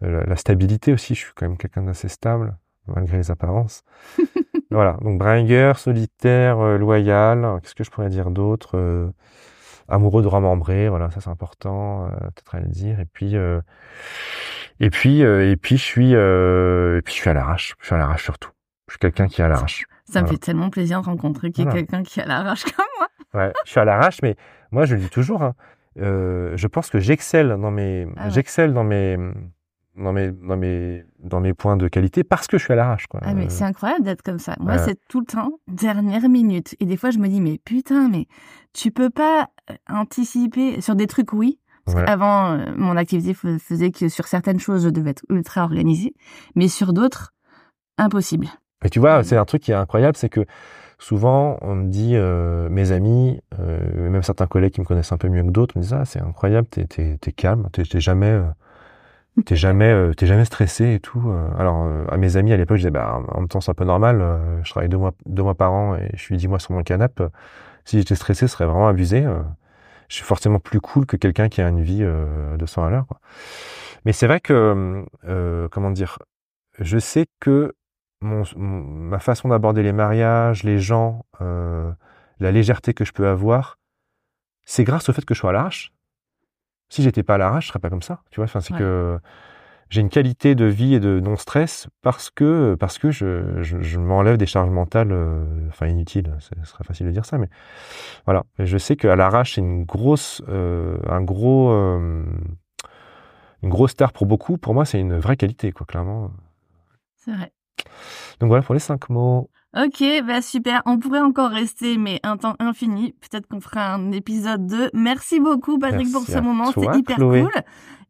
Speaker 2: la, la stabilité aussi. Je suis quand même quelqu'un d'assez stable, malgré les apparences. voilà. Donc, bringueur, solitaire, loyal. Qu'est-ce que je pourrais dire d'autre Amoureux de remembrer. Voilà, ça c'est important. euh, Peut-être à le dire. Et puis. euh, et puis, euh, et puis je suis, et puis je suis à l'arrache. Je suis à l'arrache surtout. Je suis quelqu'un qui est à l'arrache.
Speaker 1: Ça me fait tellement plaisir de rencontrer
Speaker 2: Voilà.
Speaker 1: quelqu'un qui a l'arrache comme moi.
Speaker 2: Ouais, je suis à l'arrache, mais moi je le dis toujours. hein, je pense que j'excelle dans mes,
Speaker 1: Ah ouais.
Speaker 2: j'excelle dans mes, dans mes, dans mes, dans mes points de qualité parce que je suis à l'arrache. Quoi.
Speaker 1: Ah, mais
Speaker 2: Euh,
Speaker 1: c'est incroyable d'être comme ça. Moi, c'est tout le temps dernière minute. Et des fois, je me dis, mais putain, mais tu peux pas euh, anticiper sur des trucs, oui. Parce
Speaker 2: Ouais.
Speaker 1: qu'avant, euh, mon activité faisait que sur certaines choses, je devais être ultra organisée. Mais sur d'autres, impossible.
Speaker 2: Et tu vois, c'est un truc qui est incroyable, c'est que souvent on me dit, euh, mes amis, euh, même certains collègues qui me connaissent un peu mieux que d'autres, me disent ah c'est incroyable, t'es t'es t'es calme, t'es t'es jamais t'es jamais euh, t'es jamais stressé et tout. euh. Alors euh, à mes amis à l'époque, je disais bah en même temps c'est un peu normal, euh, je travaille deux mois deux mois par an et je suis dix mois sur mon canapé. Si j'étais stressé, ce serait vraiment abusé. euh. Je suis forcément plus cool que quelqu'un qui a une vie euh, de 100 à l'heure. Mais c'est vrai que comment dire, je sais que mon, mon- ma façon d'aborder les mariages, les gens, la légèreté que je peux avoir, c'est grâce au fait que je sois à l'arrache. Si j'étais pas à l'arrache, je serais pas comme ça. Tu vois, enfin, c'est
Speaker 1: Ouais.
Speaker 2: que j'ai une qualité de vie et de non-stress parce que parce que je, je, je m'enlève des charges mentales, euh, enfin inutiles. Ce serait facile de dire ça, mais voilà. Et je sais qu'à l'arrache, c'est une grosse, euh, un gros, euh, une grosse star pour beaucoup. Pour moi, c'est une vraie qualité, quoi, clairement.
Speaker 1: C'est vrai.
Speaker 2: Donc voilà pour les cinq mots.
Speaker 1: Ok, bah super. On pourrait encore rester, mais un temps infini. Peut-être qu'on fera un épisode 2. Merci beaucoup, Patrick, pour ce moment. C'était hyper
Speaker 2: Chloé.
Speaker 1: cool.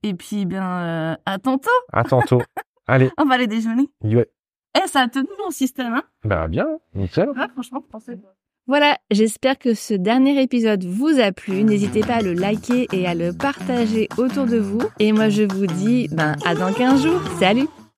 Speaker 1: Et puis, bien, euh, à tantôt.
Speaker 2: À tantôt. Allez,
Speaker 1: On va aller déjeuner.
Speaker 2: ouais.
Speaker 1: Eh, ça a tenu mon système, hein
Speaker 2: Bah bien, nickel.
Speaker 1: Ouais, franchement, pensez.
Speaker 3: Voilà, j'espère que ce dernier épisode vous a plu. N'hésitez pas à le liker et à le partager autour de vous. Et moi, je vous dis ben, à dans 15 jours. Salut